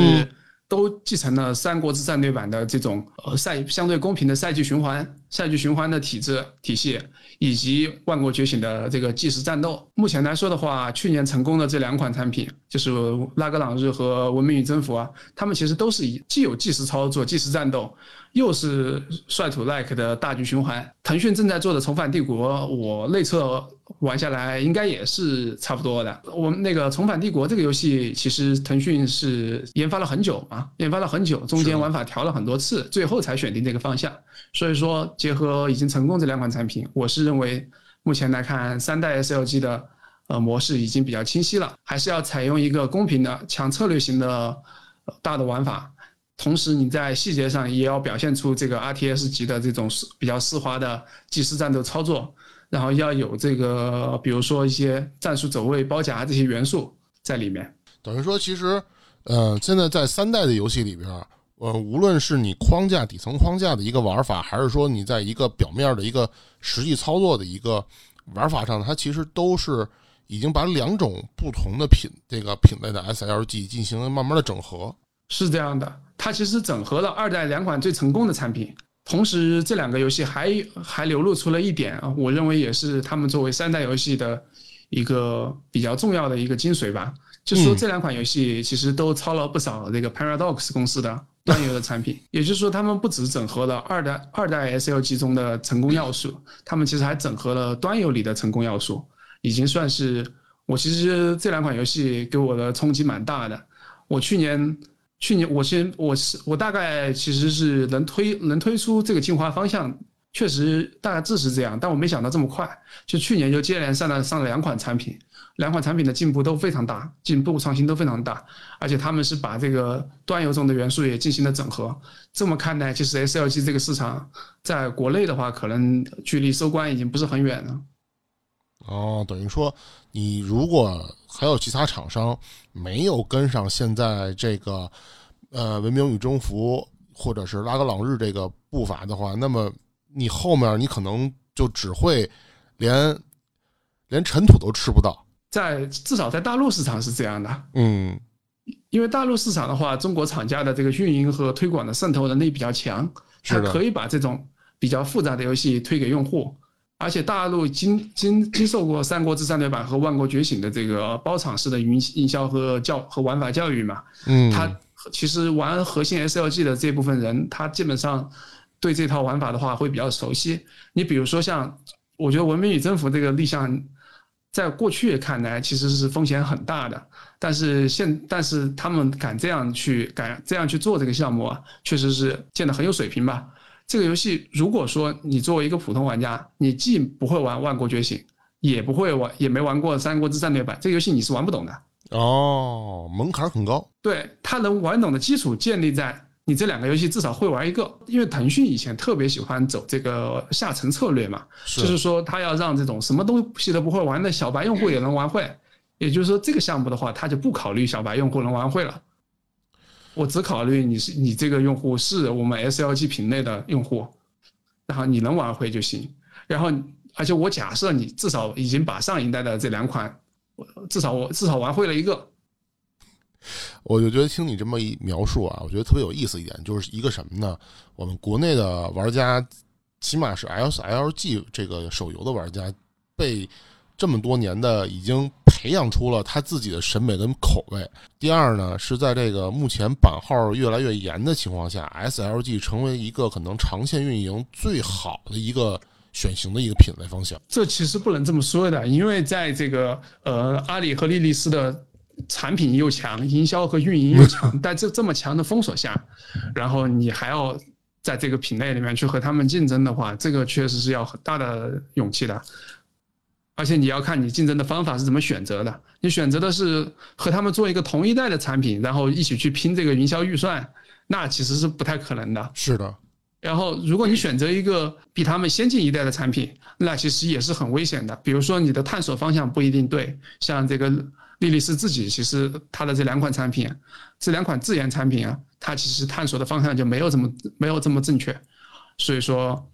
都继承了《三国志战略版》的这种呃赛相对公平的赛季循环、赛季循环的体制体系，以及《万国觉醒》的这个即时战斗。目前来说的话，去年成功的这两款产品，就是《拉格朗日》和《文明与征服》啊，他们其实都是以既有即时操作、即时战斗，又是率土 like 的大局循环。腾讯正在做的《重返帝国》，我内测。玩下来应该也是差不多的。我们那个《重返帝国》这个游戏，其实腾讯是研发了很久嘛，研发了很久，中间玩法调了很多次，最后才选定这个方向。所以说，结合已经成功这两款产品，我是认为目前来看，三代 SLG 的呃模式已经比较清晰了，还是要采用一个公平的、强策略型的大的玩法，同时你在细节上也要表现出这个 RTS 级的这种丝比较丝滑的即时战斗操作。然后要有这个，比如说一些战术走位、包夹这些元素在里面。等于说，其实，呃，现在在三代的游戏里边，呃，无论是你框架底层框架的一个玩法，还是说你在一个表面的一个实际操作的一个玩法上，它其实都是已经把两种不同的品这个品类的 SLG 进行了慢慢的整合。是这样的，它其实整合了二代两款最成功的产品。同时，这两个游戏还还流露出了一点啊，我认为也是他们作为三代游戏的一个比较重要的一个精髓吧。就是说，这两款游戏其实都抄了不少这个 Paradox 公司的 端游的产品。也就是说，他们不只整合了二代二代 SLG 中的成功要素，他们其实还整合了端游里的成功要素，已经算是我其实这两款游戏给我的冲击蛮大的。我去年。去年我先我是我大概其实是能推能推出这个进化方向，确实大致是这样，但我没想到这么快。就去年就接连上了上了两款产品，两款产品的进步都非常大，进步创新都非常大，而且他们是把这个端游中的元素也进行了整合。这么看来，其实 SLG 这个市场在国内的话，可能距离收官已经不是很远了。哦，等于说你如果还有其他厂商没有跟上现在这个呃文明与征服或者是拉格朗日这个步伐的话，那么你后面你可能就只会连连尘土都吃不到。在至少在大陆市场是这样的，嗯，因为大陆市场的话，中国厂家的这个运营和推广的渗透能力比较强，它可以把这种比较复杂的游戏推给用户。而且大陆经经经受过《三国志战略版》和《万国觉醒》的这个包场式的营营销和教和玩法教育嘛，嗯，他其实玩核心 SLG 的这部分人，他基本上对这套玩法的话会比较熟悉。你比如说像，我觉得《文明与征服》这个立项，在过去看来其实是风险很大的，但是现但是他们敢这样去敢这样去做这个项目啊，确实是建的很有水平吧。这个游戏，如果说你作为一个普通玩家，你既不会玩《万国觉醒》，也不会玩，也没玩过《三国志战略版》，这个游戏你是玩不懂的。哦，门槛很高。对，它能玩懂的基础建立在你这两个游戏至少会玩一个。因为腾讯以前特别喜欢走这个下沉策略嘛，就是说他要让这种什么东西都不会玩的小白用户也能玩会。也就是说，这个项目的话，他就不考虑小白用户能玩会了。我只考虑你是你这个用户是我们 SLG 品类的用户，然后你能玩会就行。然后，而且我假设你至少已经把上一代的这两款，至少我至少玩会了一个。我就觉得听你这么一描述啊，我觉得特别有意思一点，就是一个什么呢？我们国内的玩家，起码是 SLG 这个手游的玩家，被。这么多年的已经培养出了他自己的审美跟口味。第二呢，是在这个目前版号越来越严的情况下，SLG 成为一个可能长线运营最好的一个选型的一个品类方向。这其实不能这么说的，因为在这个呃阿里和莉莉丝的产品又强，营销和运营又强，在这这么强的封锁下，然后你还要在这个品类里面去和他们竞争的话，这个确实是要很大的勇气的。而且你要看你竞争的方法是怎么选择的。你选择的是和他们做一个同一代的产品，然后一起去拼这个营销预算，那其实是不太可能的。是的。然后，如果你选择一个比他们先进一代的产品，那其实也是很危险的。比如说，你的探索方向不一定对。像这个莉莉丝自己，其实它的这两款产品，这两款自研产品啊，它其实探索的方向就没有这么没有这么正确。所以说。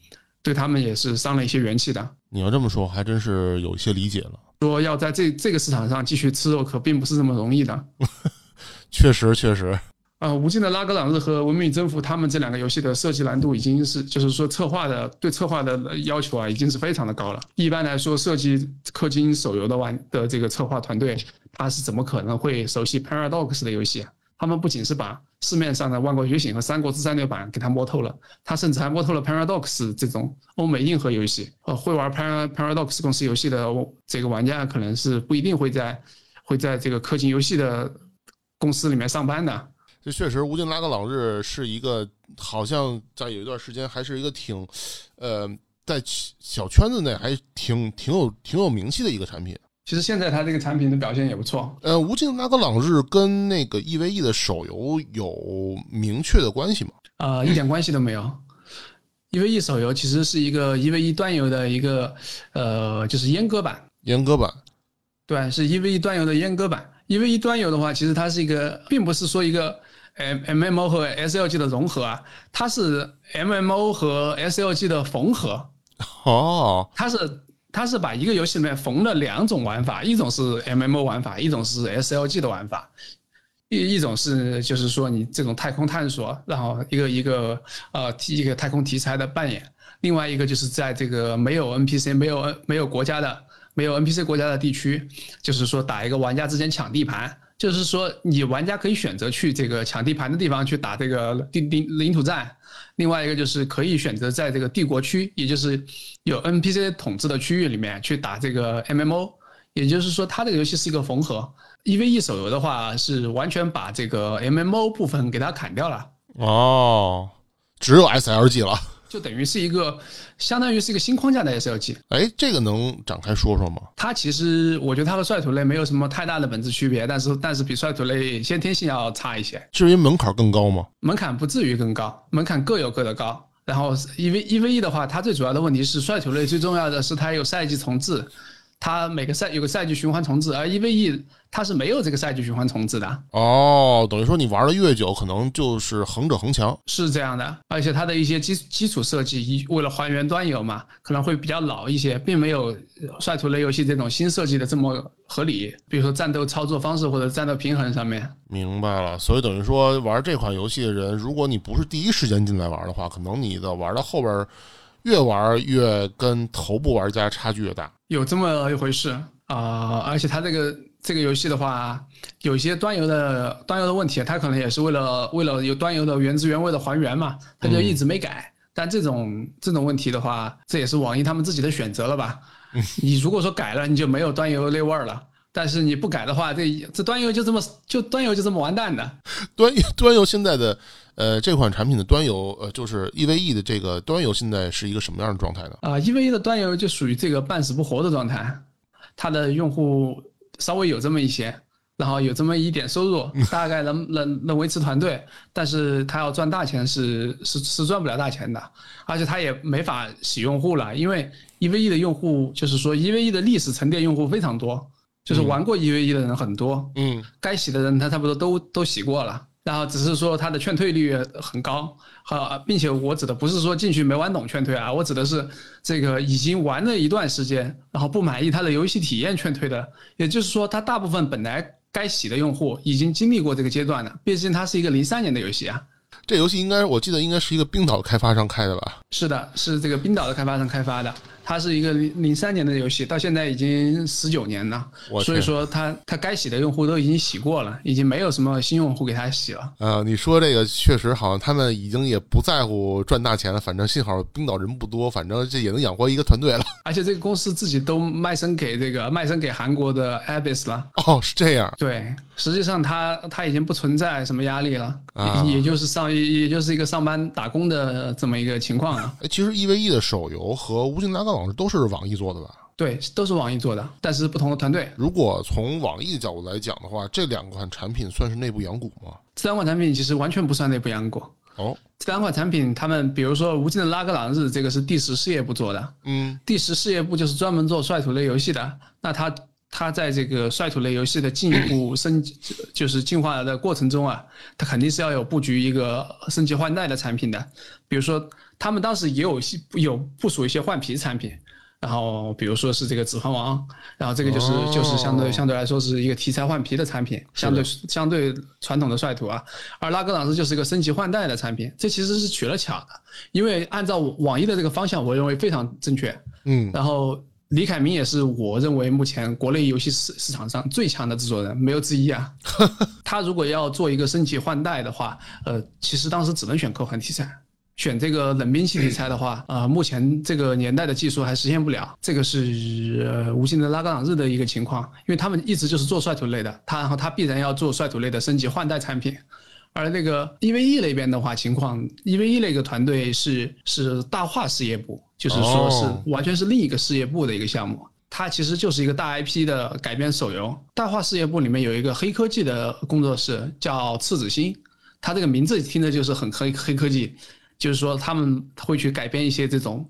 对他们也是伤了一些元气的。你要这么说，还真是有一些理解了。说要在这这个市场上继续吃肉，可并不是这么容易的。确实，确实。啊，无尽的拉格朗日和文明与征服，他们这两个游戏的设计难度已经是，就是说策划的对策划的要求啊，已经是非常的高了。一般来说，设计氪金手游的玩的这个策划团队，他是怎么可能会熟悉 Paradox 的游戏啊？他们不仅是把市面上的《万国觉醒》和《三国志战略版》给他摸透了，他甚至还摸透了 Paradox 这种欧美硬核游戏。呃，会玩 Par Paradox 公司游戏的这个玩家，可能是不一定会在会在这个氪金游戏的公司里面上班的。这确实，无尽拉格朗日是一个好像在有一段时间还是一个挺，呃，在小圈子内还挺挺有挺有名气的一个产品。其实现在它这个产品的表现也不错。呃，无尽拉格朗日跟那个 EVE 的手游有明确的关系吗？呃，一点关系都没有。EVE 手游其实是一个 EVE 端游的一个呃，就是阉割版。阉割版。对，是 EVE 端游的阉割版。EVE 端游的话，其实它是一个，并不是说一个 M MMO 和 SLG 的融合啊，它是 MMO 和 SLG 的缝合。哦，它是。它是把一个游戏里面缝了两种玩法，一种是 MMO 玩法，一种是 SLG 的玩法。一一种是就是说你这种太空探索，然后一个一个呃一个太空题材的扮演；另外一个就是在这个没有 NPC、没有没有国家的、没有 NPC 国家的地区，就是说打一个玩家之间抢地盘。就是说你玩家可以选择去这个抢地盘的地方去打这个地地领土战。另外一个就是可以选择在这个帝国区，也就是有 NPC 统治的区域里面去打这个 MMO，也就是说它这个游戏是一个缝合。EVE 手游的话是完全把这个 MMO 部分给它砍掉了。哦，只有 SLG 了。就等于是一个，相当于是一个新框架的 SLG。哎，这个能展开说说吗？它其实我觉得它和率土类没有什么太大的本质区别，但是但是比率土类先天性要差一些。至于门槛更高吗？门槛不至于更高，门槛各有各的高。然后 E V E V E 的话，它最主要的问题是率土类最重要的是它有赛季重置。它每个赛有个赛季循环重置，而 EVE 它是没有这个赛季循环重置的。哦，等于说你玩的越久，可能就是横者横强，是这样的。而且它的一些基基础设计，一为了还原端游嘛，可能会比较老一些，并没有率土类游戏这种新设计的这么合理。比如说战斗操作方式或者战斗平衡上面。明白了，所以等于说玩这款游戏的人，如果你不是第一时间进来玩的话，可能你的玩到后边。越玩越跟头部玩家差距越大，有这么一回事啊！而且它这个这个游戏的话，有些端游的端游的问题，它可能也是为了为了有端游的原汁原味的还原嘛，它就一直没改。但这种这种问题的话，这也是网易他们自己的选择了吧？你如果说改了，你就没有端游那味儿了。但是你不改的话，这这端游就这么就端游就这么完蛋的。端端游现在的呃这款产品的端游呃就是 EVE 的这个端游现在是一个什么样的状态呢？啊，EVE 的端游就属于这个半死不活的状态，它的用户稍微有这么一些，然后有这么一点收入，大概能能能维持团队，但是他要赚大钱是是是赚不了大钱的，而且他也没法洗用户了，因为 EVE 的用户就是说 EVE 的历史沉淀用户非常多。就是玩过一 v 一的人很多，嗯，该洗的人他差不多都都洗过了，然后只是说他的劝退率很高，好，并且我指的不是说进去没玩懂劝退啊，我指的是这个已经玩了一段时间，然后不满意他的游戏体验劝退的，也就是说他大部分本来该洗的用户已经经历过这个阶段了，毕竟它是一个零三年的游戏啊。这游戏应该我记得应该是一个冰岛的开发商开的吧？是的，是这个冰岛的开发商开发的。它是一个零零三年的游戏，到现在已经十九年了，所以说它它该洗的用户都已经洗过了，已经没有什么新用户给它洗了。呃，你说这个确实好像他们已经也不在乎赚大钱了，反正幸好冰岛人不多，反正这也能养活一个团队了。而且这个公司自己都卖身给这个卖身给韩国的 Abyss 了。哦，是这样。对，实际上他他已经不存在什么压力了，也就是上也就是一个上班打工的这么一个情况了。哎，其实 EVE 的手游和无尽拉高。都是网易做的吧？对，都是网易做的，但是不同的团队。如果从网易的角度来讲的话，这两款产品算是内部养股吗？这两款产品其实完全不算内部养股。哦，这两款产品，他们比如说《无尽的拉格朗日》，这个是第十事业部做的。嗯，第十事业部就是专门做率土类游戏的。那他他在这个率土类游戏的进一步 升级，就是进化的过程中啊，它肯定是要有布局一个升级换代的产品的，比如说。他们当时也有些有部署一些换皮产品，然后比如说是这个《指环王》，然后这个就是、哦就是相对相对来说是一个题材换皮的产品，相对相对传统的率土啊。而拉格朗日就是一个升级换代的产品，这其实是取了巧的，因为按照网易的这个方向，我认为非常正确。嗯然后李凯明也是我认为目前国内游戏市市场上最强的制作人，没有之一啊。他如果要做一个升级换代的话，呃，其实当时只能选科幻题材。选这个冷兵器题材的话，啊、目前这个年代的技术还实现不了，这个是呃无尽的拉格朗日的一个情况，因为他们一直就是做率土类的，他然后他必然要做率土类的升级换代产品，而那个 EVE 那边的话，情况 EVE 那个团队是是大话事业部，就是说是哦完全是另一个事业部的一个项目。它其实就是一个大 IP 的改编手游。大话事业部里面有一个黑科技的工作室，叫赤子心，它这个名字听着就是很黑黑科技，就是说他们会去改编一些这种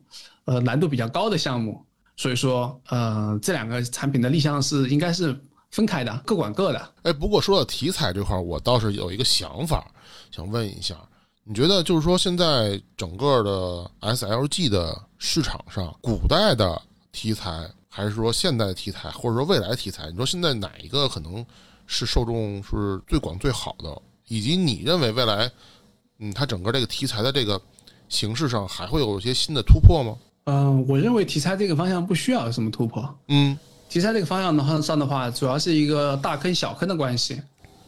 呃难度比较高的项目。所以说，呃，这两个产品的立项是应该是分开的，各管各的。哎，不过说到题材这块儿，我倒是有一个想法，想问一下，你觉得就是说现在整个的 SLG 的市场上，古代的题材，还是说现代的题材，或者说未来题材，你说现在哪一个可能是受众是最广最好的？以及你认为未来，嗯，它整个这个题材的这个形式上还会有一些新的突破吗？嗯、我认为题材这个方向不需要有什么突破。嗯题材这个方向的话上的话，主要是一个大坑小坑的关系，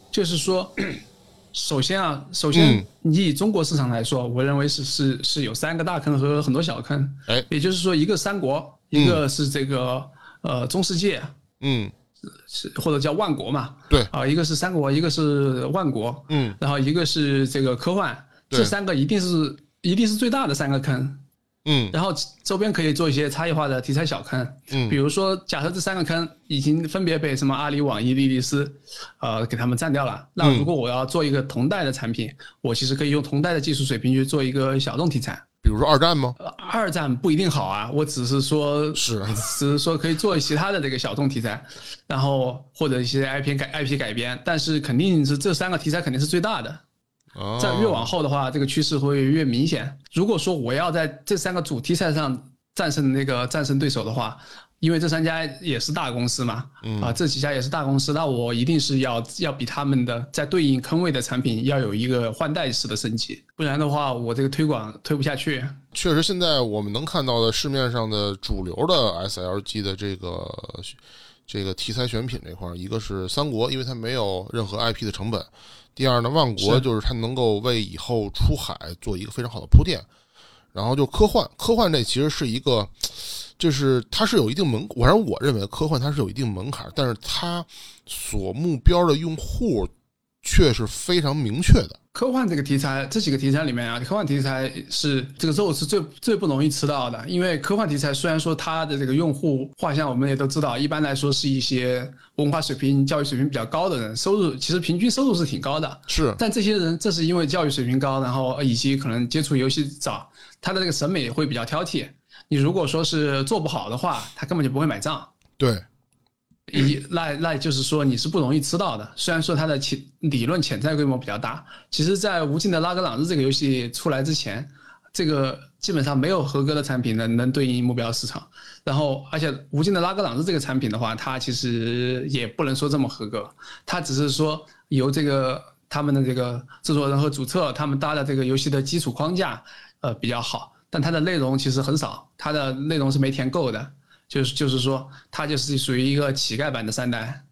就是说，首先啊，首先嗯。你以中国市场来说，我认为是是是有三个大坑和很多小坑，哎。也就是说，一个三国，一个是这个呃中世界，嗯，是或者叫万国嘛，对。啊，一个是三国，一个是万国，嗯。然后一个是这个科幻，这三个一定是一定是最大的三个坑，嗯然后周边可以做一些差异化的题材小坑，嗯比如说假设这三个坑已经分别被什么阿里、网易、莉莉丝，呃，给他们占掉了，那嗯如果我要做一个同代的产品，我其实可以用同代的技术水平去做一个小众题材。比如说二战吗？呃二战不一定好啊，我只是说，是只是说可以做其他的这个小众题材，然后或者一些 IP 改 IP 改编，但是肯定是这三个题材肯定是最大的。哦在越往后的话，这个趋势会越明显。如果说我要在这三个主题赛上战胜那个战胜对手的话，因为这三家也是大公司嘛，啊，这几家也是大公司，那我一定是要要比他们的在对应坑位的产品要有一个换代式的升级，不然的话，我这个推广推不下去。确实，现在我们能看到的市面上的主流的 SLG 的这个这个题材选品这块儿，一个是三国，因为它没有任何 IP 的成本；第二呢，万国就是它能够为以后出海做一个非常好的铺垫。然后就科幻，科幻这其实是一个，就是它是有一定门，反正我认为科幻它是有一定门槛，但是它所目标的用户却是非常明确的。科幻这个题材，这几个题材里面啊，科幻题材是这个肉是最最不容易吃到的，因为科幻题材虽然说它的这个用户画像我们也都知道，一般来说是一些文化水平、教育水平比较高的人，收入其实平均收入是挺高的，是，但这些人正是因为教育水平高，然后以及可能接触游戏早，他的这个审美会比较挑剔。你如果说是做不好的话，他根本就不会买账。对，一那那就是说你是不容易吃到的。虽然说它的潜理论潜在规模比较大，其实，在无尽的拉格朗日这个游戏出来之前，这个基本上没有合格的产品能能对应目标市场。然后，而且无尽的拉格朗日这个产品的话，它其实也不能说这么合格，它只是说由这个他们的这个制作人和主策他们搭的这个游戏的基础框架，呃比较好，但它的内容其实很少，它的内容是没填够的。就是就是说，它就是属于一个乞丐版的三代。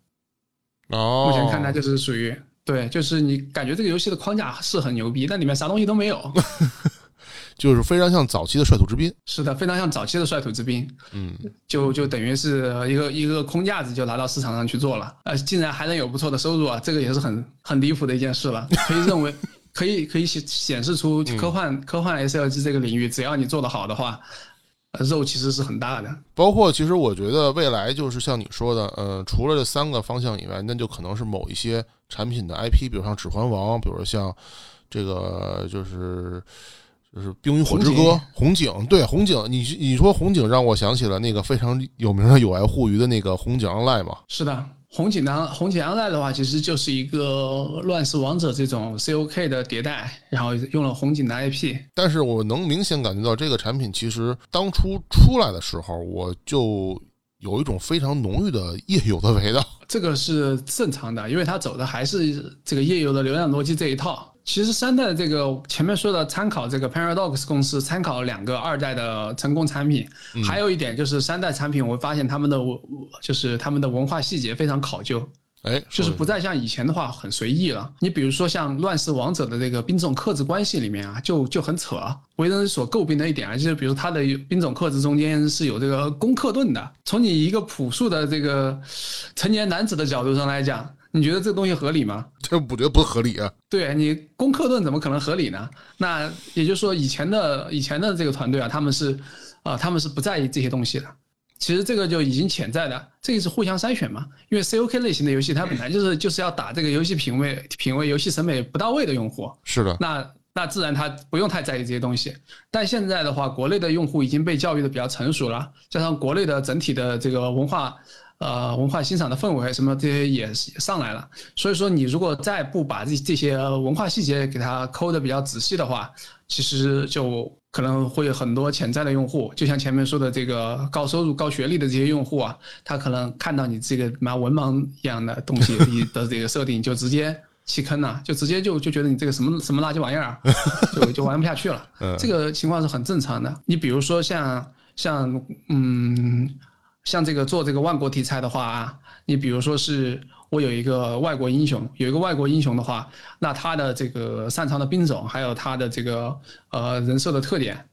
哦，目前看来就是属于对，就是你感觉这个游戏的框架是很牛逼，但里面啥东西都没有。就是非常像早期的率土之滨。是的，非常像早期的率土之滨，嗯，就就等于是一个一个空架子就拿到市场上去做了，呃，竟然还能有不错的收入啊，这个也是很很离谱的一件事了。可以认为，可以可以显显示出科幻、科幻 SLG 这个领域，只要你做得好的话，呃肉其实是很大的。包括其实我觉得未来就是像你说的，呃，除了这三个方向以外，那就可能是某一些产品的 IP，比如像《指环王》，比如像这个就是就是《冰与火之歌》红警，对红警，你你说红警让我想起了那个非常有名的有爱互娱的那个红警 Online 嘛，是的，红警当红警 Online 的话，其实就是一个乱世王者这种 COK 的迭代，然后用了红警的 IP。但是我能明显感觉到这个产品其实当初出来的时候，我就有一种非常浓郁的夜游的味道。这个是正常的，因为它走的还是这个夜游的流量逻辑这一套。其实三代的这个前面说的参考这个 Paradox 公司，参考两个二代的成功产品，还有一点就是三代产品，我发现他们的就是他们的文化细节非常考究。哎，就是不再像以前的话很随意了。你比如说像乱世王者的这个兵种克制关系里面啊，就就很扯。为人所诟病的一点啊，就是比如它的兵种克制中间是有这个攻克盾的。从你一个朴素的这个成年男子的角度上来讲，你觉得这个东西合理吗？这我觉得不合理啊。对你攻克盾怎么可能合理呢？那也就是说，以前的以前的这个团队啊，他们是啊，他们是不在意这些东西的。其实这个就已经潜在的，这个是互相筛选嘛。因为 COK 类型的游戏，它本来就是就是要打这个游戏品味、品味游戏审美不到位的用户。是的，那那自然他不用太在意这些东西。但现在的话，国内的用户已经被教育的比较成熟了，加上国内的整体的这个文化，呃，文化欣赏的氛围什么这些也上来了。所以说，你如果再不把这这些文化细节给它抠的比较仔细的话，其实就。可能会有很多潜在的用户，就像前面说的这个高收入、高学历的这些用户啊，他可能看到你这个蛮文盲一样的东西 你的这个设定，就直接弃坑了，就直接就就觉得你这个什么什么垃圾玩意儿，就就玩不下去了。这个情况是很正常的。你比如说像像嗯像这个做这个万国题材的话啊，你比如说是。我有一个外国英雄，有一个外国英雄的话，那他的这个擅长的兵种，还有他的这个呃人设的特点，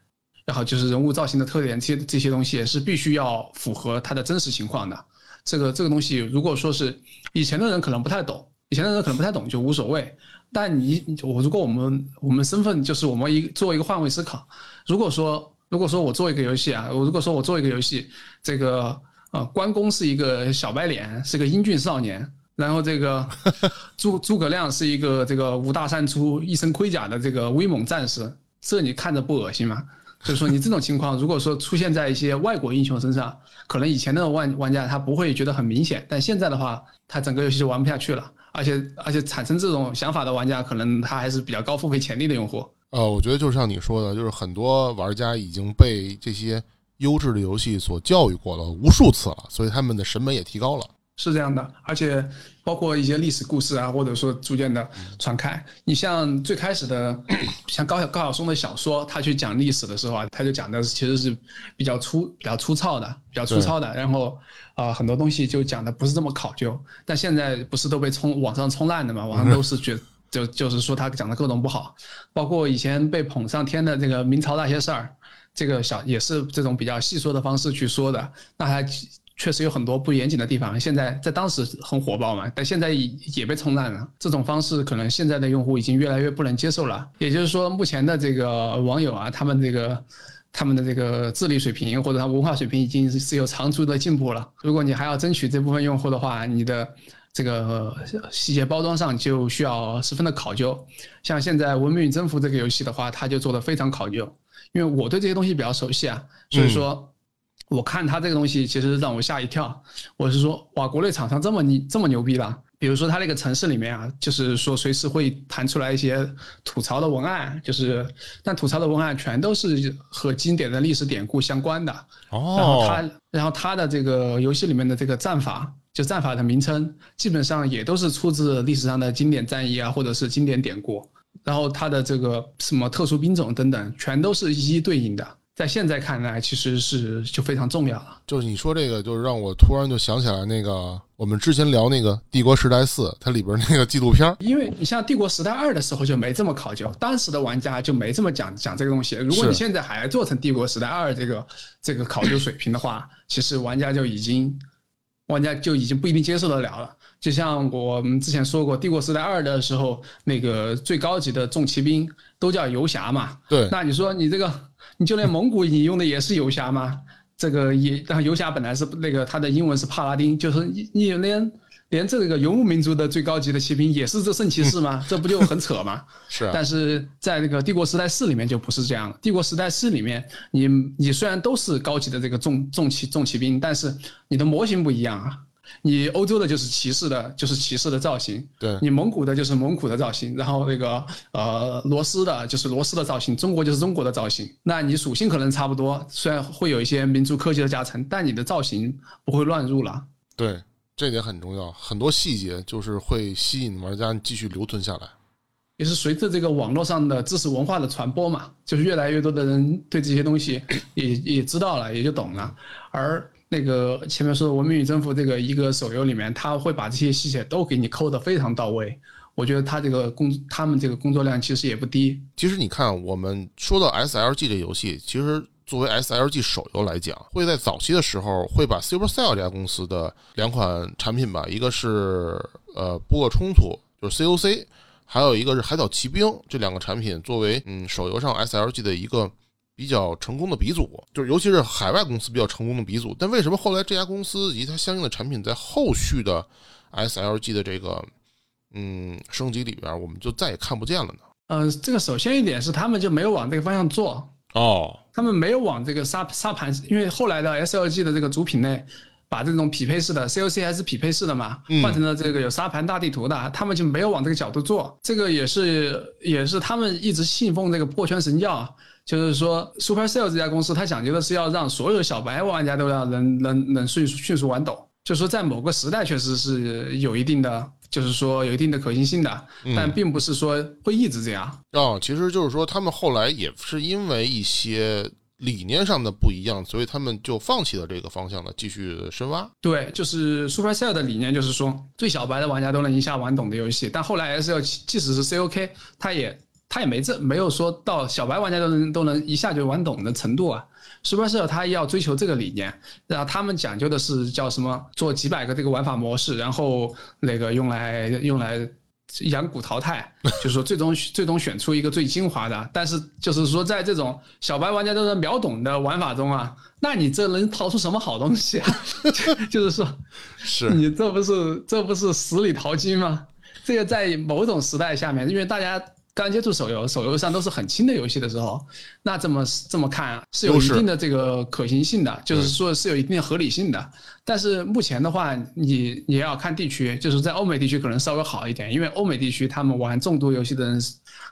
然后就是人物造型的特点，这些这些东西是必须要符合他的真实情况的。这个这个东西，如果说是以前的人可能不太懂，以前的人可能不太懂就无所谓。但你我如果我们我们身份就是我们一做一个换位思考，如果说如果说我做一个游戏啊，我如果说我做一个游戏，这个呃关公是一个小白脸，是个英俊少年。然后这个 诸诸葛亮是一个这个五大三粗、一身盔甲的这个威猛战士，这你看着不恶心吗？所以说你这种情况，如果说出现在一些外国英雄身上，可能以前的玩玩家他不会觉得很明显，但现在的话，他整个游戏就玩不下去了。而且而且产生这种想法的玩家，可能他还是比较高付费潜力的用户。呃，我觉得就像你说的，就是很多玩家已经被这些优质的游戏所教育过了无数次了，所以他们的审美也提高了。是这样的，而且包括一些历史故事啊，或者说逐渐的传开。你像最开始的，像高高晓松的小说，他去讲历史的时候啊，他就讲的其实是比较粗、比较粗糙的，比较粗糙的。然后啊，很多东西就讲的不是这么考究。但现在不是都被冲网上冲烂的嘛？网上都是觉就就是说他讲的各种不好。包括以前被捧上天的这个明朝那些事儿，这个小也是这种比较细说的方式去说的。那他。确实有很多不严谨的地方，现在在当时很火爆嘛，但现在也被冲烂了。这种方式可能现在的用户已经越来越不能接受了。也就是说，目前的这个网友啊，他们这个他们的这个智力水平或者他文化水平已经是有长足的进步了。如果你还要争取这部分用户的话，你的这个细节包装上就需要十分的考究。像现在《文明与征服》这个游戏的话，它就做的非常考究。因为我对这些东西比较熟悉啊，所以说。我看它这个东西，其实让我吓一跳。我是说，哇，国内厂商这么牛这么牛逼了？比如说，它那个城市里面啊，就是说随时会弹出来一些吐槽的文案，就是但吐槽的文案全都是和经典的历史典故相关的。哦。然后它，然后它的这个游戏里面的这个战法，就战法的名称，基本上也都是出自历史上的经典战役啊，或者是经典典故。然后它的这个什么特殊兵种等等，全都是一一对应的。在现在看来，其实是就非常重要了。就是你说这个，就是让我突然就想起来那个我们之前聊那个《帝国时代四》，它里边那个纪录片。因为你像《帝国时代二》的时候就没这么考究，当时的玩家就没这么讲讲这个东西。如果你现在还做成《帝国时代二》这个这个考究水平的话，其实玩家就已经玩家就已经不一定接受得了了。就像我们之前说过，《帝国时代二》的时候，那个最高级的重骑兵都叫游侠嘛。对。那你说你这个。你就连蒙古你用的也是游侠吗？这个也，然后游侠本来是那个他的英文是帕拉丁，就是你你连连这个游牧民族的最高级的骑兵也是这圣骑士吗？这不就很扯吗？是。但是在那个帝国时代四里面就不是这样了。帝国时代四里面，你你虽然都是高级的这个重重骑重骑兵，但是你的模型不一样啊。你欧洲的就是骑士的，就是骑士的造型，对你蒙古的就是蒙古的造型，然后那个呃罗斯的就是罗斯的造型，中国就是中国的造型。那你属性可能差不多，虽然会有一些民族科技的加成，但你的造型不会乱入了。对，这点很重要，很多细节就是会吸引玩家继续留存下来。也是随着这个网络上的知识文化的传播嘛，就是越来越多的人对这些东西 也也知道了，也就懂了。而那个前面说的《文明与征服》这个一个手游里面，他会把这些细节都给你抠得非常到位。我觉得他这个工，他们这个工作量其实也不低。其实你看，我们说到 SLG 这游戏，其实作为 SLG 手游来讲，会在早期的时候会把 Supercell 这家公司的两款产品吧，一个是呃《部落冲突》，就是 COC。还有一个是《海岛奇兵》，这两个产品作为嗯手游上 SLG 的一个比较成功的鼻祖，就是尤其是海外公司比较成功的鼻祖。但为什么后来这家公司以及它相应的产品在后续的 SLG 的这个嗯升级里边，我们就再也看不见了呢？呃，这个首先一点是他们就没有往这个方向做，哦，他们没有往这个沙沙盘，因为后来的 SLG 的这个主品类。把这种匹配式的 COC 还是匹配式的嘛，换成了这个有沙盘大地图的，他们就没有往这个角度做。这个也是也是他们一直信奉这个破圈神教，就是说 Supercell 这家公司，它讲究的是要让所有小白玩家都要能能能迅速迅速玩懂。就是说在某个时代确实是有一定的，就是说有一定的可行性的，但并不是说会一直这样。哦，其实就是说他们后来也是因为一些。理念上的不一样，所以他们就放弃了这个方向了，继续深挖。对，就是 Supercell 的理念就是说，最小白的玩家都能一下玩懂的游戏。但后来 S L 即使是 C O K，他也他也没这没有说到小白玩家都能都能一下就玩懂的程度啊。Supercell 他要追求这个理念，然后他们讲究的是叫什么？做几百个这个玩法模式，然后那个用来用来。养蛊淘汰，就是说最终最终选出一个最精华的。但是就是说，在这种小白玩家都能秒懂的玩法中啊，那你这能淘出什么好东西啊？就是说，是你这不是这不是死里淘金吗？这个在某种时代下面，因为大家。刚接触手游，手游上都是很轻的游戏的时候，那这么这么看啊，是有一定的这个可行性的，就是说是有一定的合理性的。但是目前的话，你也要看地区，就是在欧美地区可能稍微好一点，因为欧美地区他们玩重度游戏的人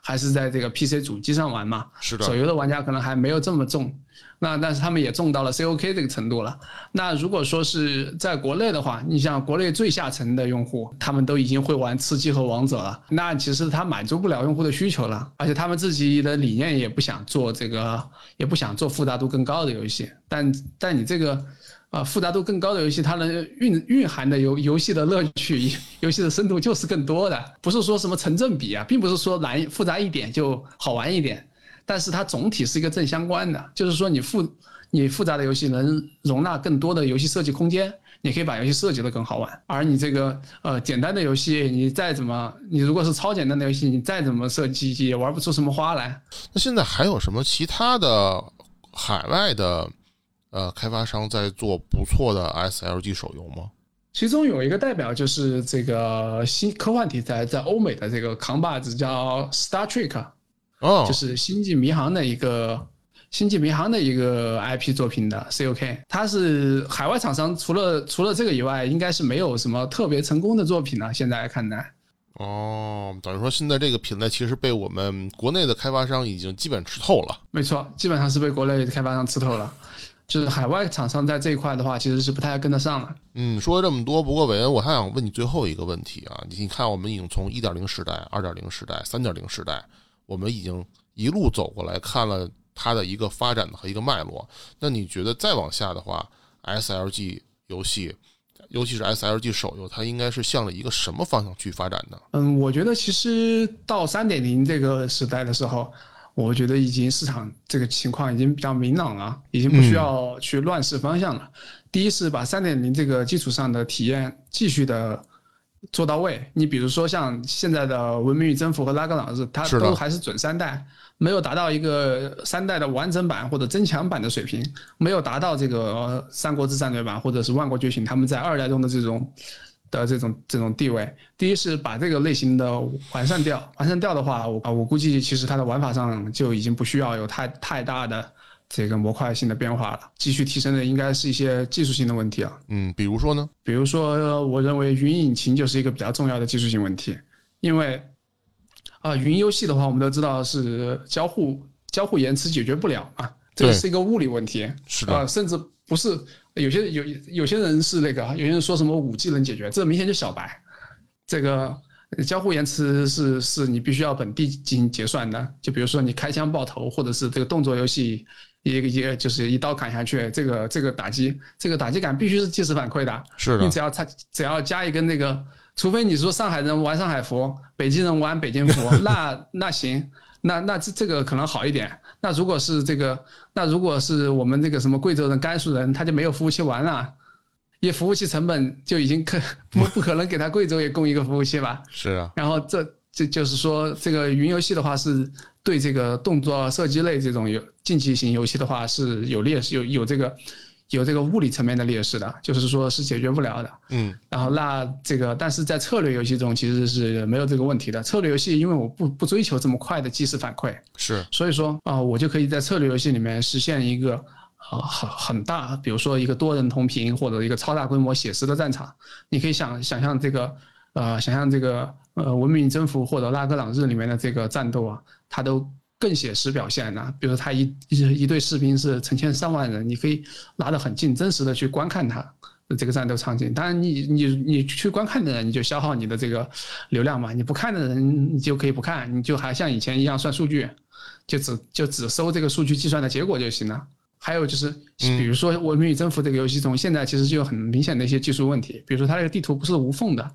还是在这个 PC 主机上玩嘛，是的，手游的玩家可能还没有这么重。那但是他们也重到了 COK 这个程度了。那如果说是在国内的话，你像国内最下层的用户，他们都已经会玩吃鸡和王者了，那其实他满足不了用户的需求了，而且他们自己的理念也不想做这个，也不想做复杂度更高的游戏。但但你这个，啊复杂度更高的游戏，它能蕴蕴含的游游戏的乐趣、游戏的深度就是更多的，不是说什么成正比啊，并不是说难复杂一点就好玩一点。但是它总体是一个正相关的，就是说你复你复杂的游戏能容纳更多的游戏设计空间，你可以把游戏设计的更好玩。而你这个呃简单的游戏，你再怎么你如果是超简单的游戏，你再怎么设计也玩不出什么花来。那现在还有什么其他的海外的呃开发商在做不错的 SLG 手游吗？其中有一个代表就是这个新科幻题材在欧美的这个扛把子叫 Star Trek。哦，就是《星际迷航》的一个《星际迷航》的一个 IP 作品的 COK，它是海外厂商，除了除了这个以外，应该是没有什么特别成功的作品了。现在看来，哦，等于说现在这个品类其实被我们国内的开发商已经基本吃透了。没错，基本上是被国内的开发商吃透了。就是海外厂商在这一块的话，其实是不太跟得上了。嗯，说了这么多，不过韦恩，我还想问你最后一个问题啊，你看，我们已经从一点零时代、二点零时代、三点零时代。我们已经一路走过来看了它的一个发展和一个脉络。那你觉得再往下的话，SLG 游戏，尤其是 SLG 手游，它应该是向着一个什么方向去发展呢？嗯，我觉得其实到三点零这个时代的时候，我觉得已经市场这个情况已经比较明朗了，已经不需要去乱试方向了。第一是把三点零这个基础上的体验继续的。做到位，你比如说像现在的《文明与征服》和《拉格朗日》，它都还是准三代，没有达到一个三代的完整版或者增强版的水平，没有达到这个《三国志战略版》或者是《万国觉醒》他们在二代中的这种的这种这种地位。第一是把这个类型的完善掉，完善掉的话，我啊我估计其实它的玩法上就已经不需要有太太大的这个模块性的变化了。继续提升的应该是一些技术性的问题啊，嗯，比如说呢？比如说，呃我认为云引擎就是一个比较重要的技术性问题，因为啊、云游戏的话，我们都知道是交互交互延迟解决不了啊，这个是一个物理问题。是的啊，甚至不是有些有有些人是那个，有些人说什么五 G 能解决，这明显就小白。这个交互延迟是是你必须要本地进行结算的，就比如说你开枪爆头，或者是这个动作游戏一个一个就是一刀砍下去，这个这个打击这个打击感必须是即时反馈的。是的你，只要他只要加一个那个，除非你说上海人玩上海服，北京人玩北京服，那那行，那那这这个可能好一点。那如果是这个，那如果是我们这个什么贵州人、甘肃人，他就没有服务器玩了，因为服务器成本就已经可 不不可能给他贵州也供一个服务器吧？是啊，然后这这就是说，这个云游戏的话是对这个动作射击类这种有竞技型游戏的话是有劣势，有有这个有这个物理层面的劣势的，就是说是解决不了的。嗯，然后那这个，但是在策略游戏中其实是没有这个问题的。策略游戏因为我不不追求这么快的即时反馈，是所以说啊、我就可以在策略游戏里面实现一个啊、很很大，比如说一个多人同屏或者一个超大规模写实的战场。你可以想想象这个呃，想象这个呃文明与征服或者拉格朗日里面的这个战斗啊，它都更写实表现了。比如他一一一队士兵是成千上万人，你可以拉得很近，真实的去观看它。这个战斗场景，当然你你你去观看的人，你就消耗你的这个流量嘛；你不看的人，你就可以不看，你就还像以前一样算数据，就只就只收这个数据计算的结果就行了。还有就是，比如说《文明与征服》这个游戏中，现在其实就有很明显的一些技术问题，比如说它这个地图不是无缝的，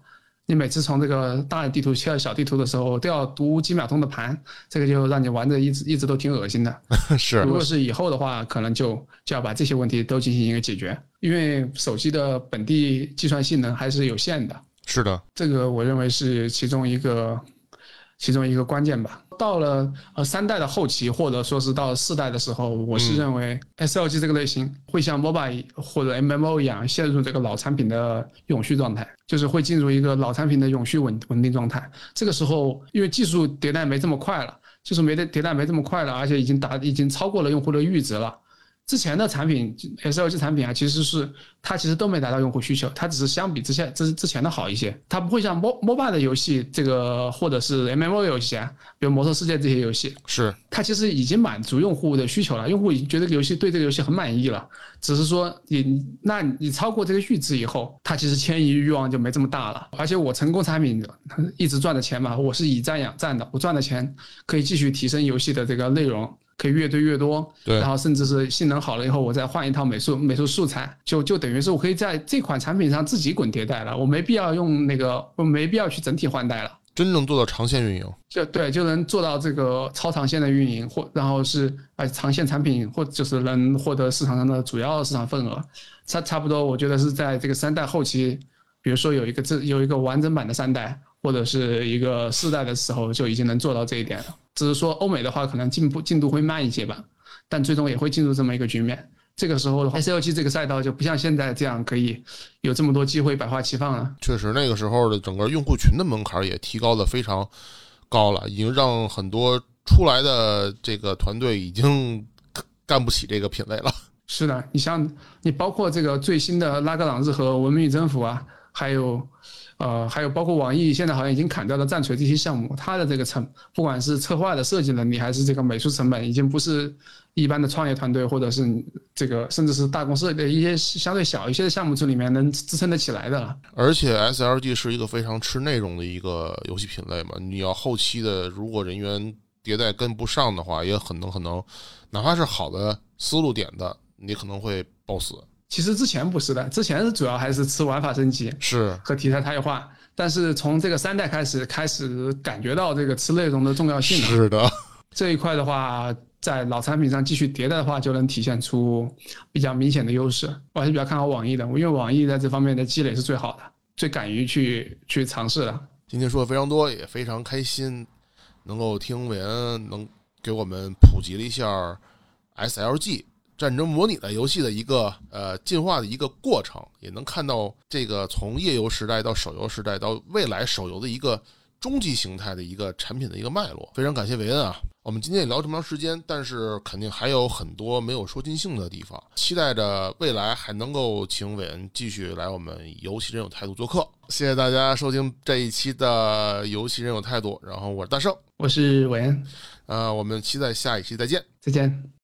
你每次从这个大的地图切到小地图的时候，都要读几秒钟的盘，这个就让你玩的一直一直都挺恶心的。是如果是以后的话，可能就就要把这些问题都进行一个解决，因为手机的本地计算性能还是有限的，是的，这个我认为是其中一个其中一个关键吧。到了呃三代的后期，或者说是到四代的时候，我是认为 SLG 这个类型会像 MOBA 或者 MMO 一样陷入这个老产品的永续状态，就是会进入一个老产品的永续稳稳定状态。这个时候，因为技术迭代没这么快了，技术没的迭代没这么快了，而且已经达已经超过了用户的阈值了。之前的产品 SLG 产品啊，其实是它其实都没达到用户需求，它只是相比之下之之前的好一些，它不会像 Mo MOBA 的游戏这个或者是 MMO 游戏啊，比如魔兽世界这些游戏，是它其实已经满足用户的需求了，用户已经觉得这个游戏对这个游戏很满意了，只是说你那你超过这个阈值以后，它其实迁移欲望就没这么大了。而且我成功产品一直赚的钱嘛，我是以战养战的，我赚的钱可以继续提升游戏的这个内容。可以越堆越多，对然后甚至是性能好了以后，我再换一套美术美术素材，就就等于是我可以在这款产品上自己滚迭代了，我没必要用那个，我没必要去整体换代了。真正做到长线运营。就对，就能做到这个超长线的运营，或然后是呃长线产品，或就是能获得市场上的主要市场份额。差差不多，我觉得是在这个三代后期，比如说有一个这有一个完整版的三代，或者是一个四代的时候，就已经能做到这一点了。只是说欧美的话，可能进步进度会慢一些吧，但最终也会进入这么一个局面。这个时候的话，SLG 这个赛道就不像现在这样可以有这么多机会百花齐放了。确实，那个时候的整个用户群的门槛也提高的非常高了，已经让很多出来的这个团队已经干不起这个品类了。是的，你像你包括这个最新的拉格朗日和文明与征服啊，还有呃还有包括网易现在好像已经砍掉了战锤这些项目，它的这个成不管是策划的设计能力还是这个美术成本，已经不是一般的创业团队或者是这个甚至是大公司的一些相对小一些的项目组里面能支撑得起来的了。而且 SLG 是一个非常吃内容的一个游戏品类嘛，你要后期的如果人员迭代跟不上的话，也很能可能，哪怕是好的思路点的，你可能会爆死。其实之前不是的，之前是主要还是吃玩法升级，是和题材差异化。但是从这个三代开始，开始感觉到这个吃内容的重要性了。是的，这一块的话，在老产品上继续迭代的话，就能体现出比较明显的优势。我还是比较看好网易的，因为网易在这方面的积累是最好的，最敢于去去尝试的。今天说的非常多，也非常开心，能够听韦恩能给我们普及了一下 SLG 战争模拟的游戏的一个呃进化的一个过程，也能看到这个从页游时代到手游时代到未来手游的一个终极形态的一个产品的一个脉络。非常感谢韦恩啊！我们今天也聊这么长时间，但是肯定还有很多没有说尽兴的地方，期待着未来还能够请韦恩继续来我们游戏人有态度做客。谢谢大家收听这一期的游戏人有态度，然后我是大圣，我是韦恩，呃，我们期待下一期再见。再见。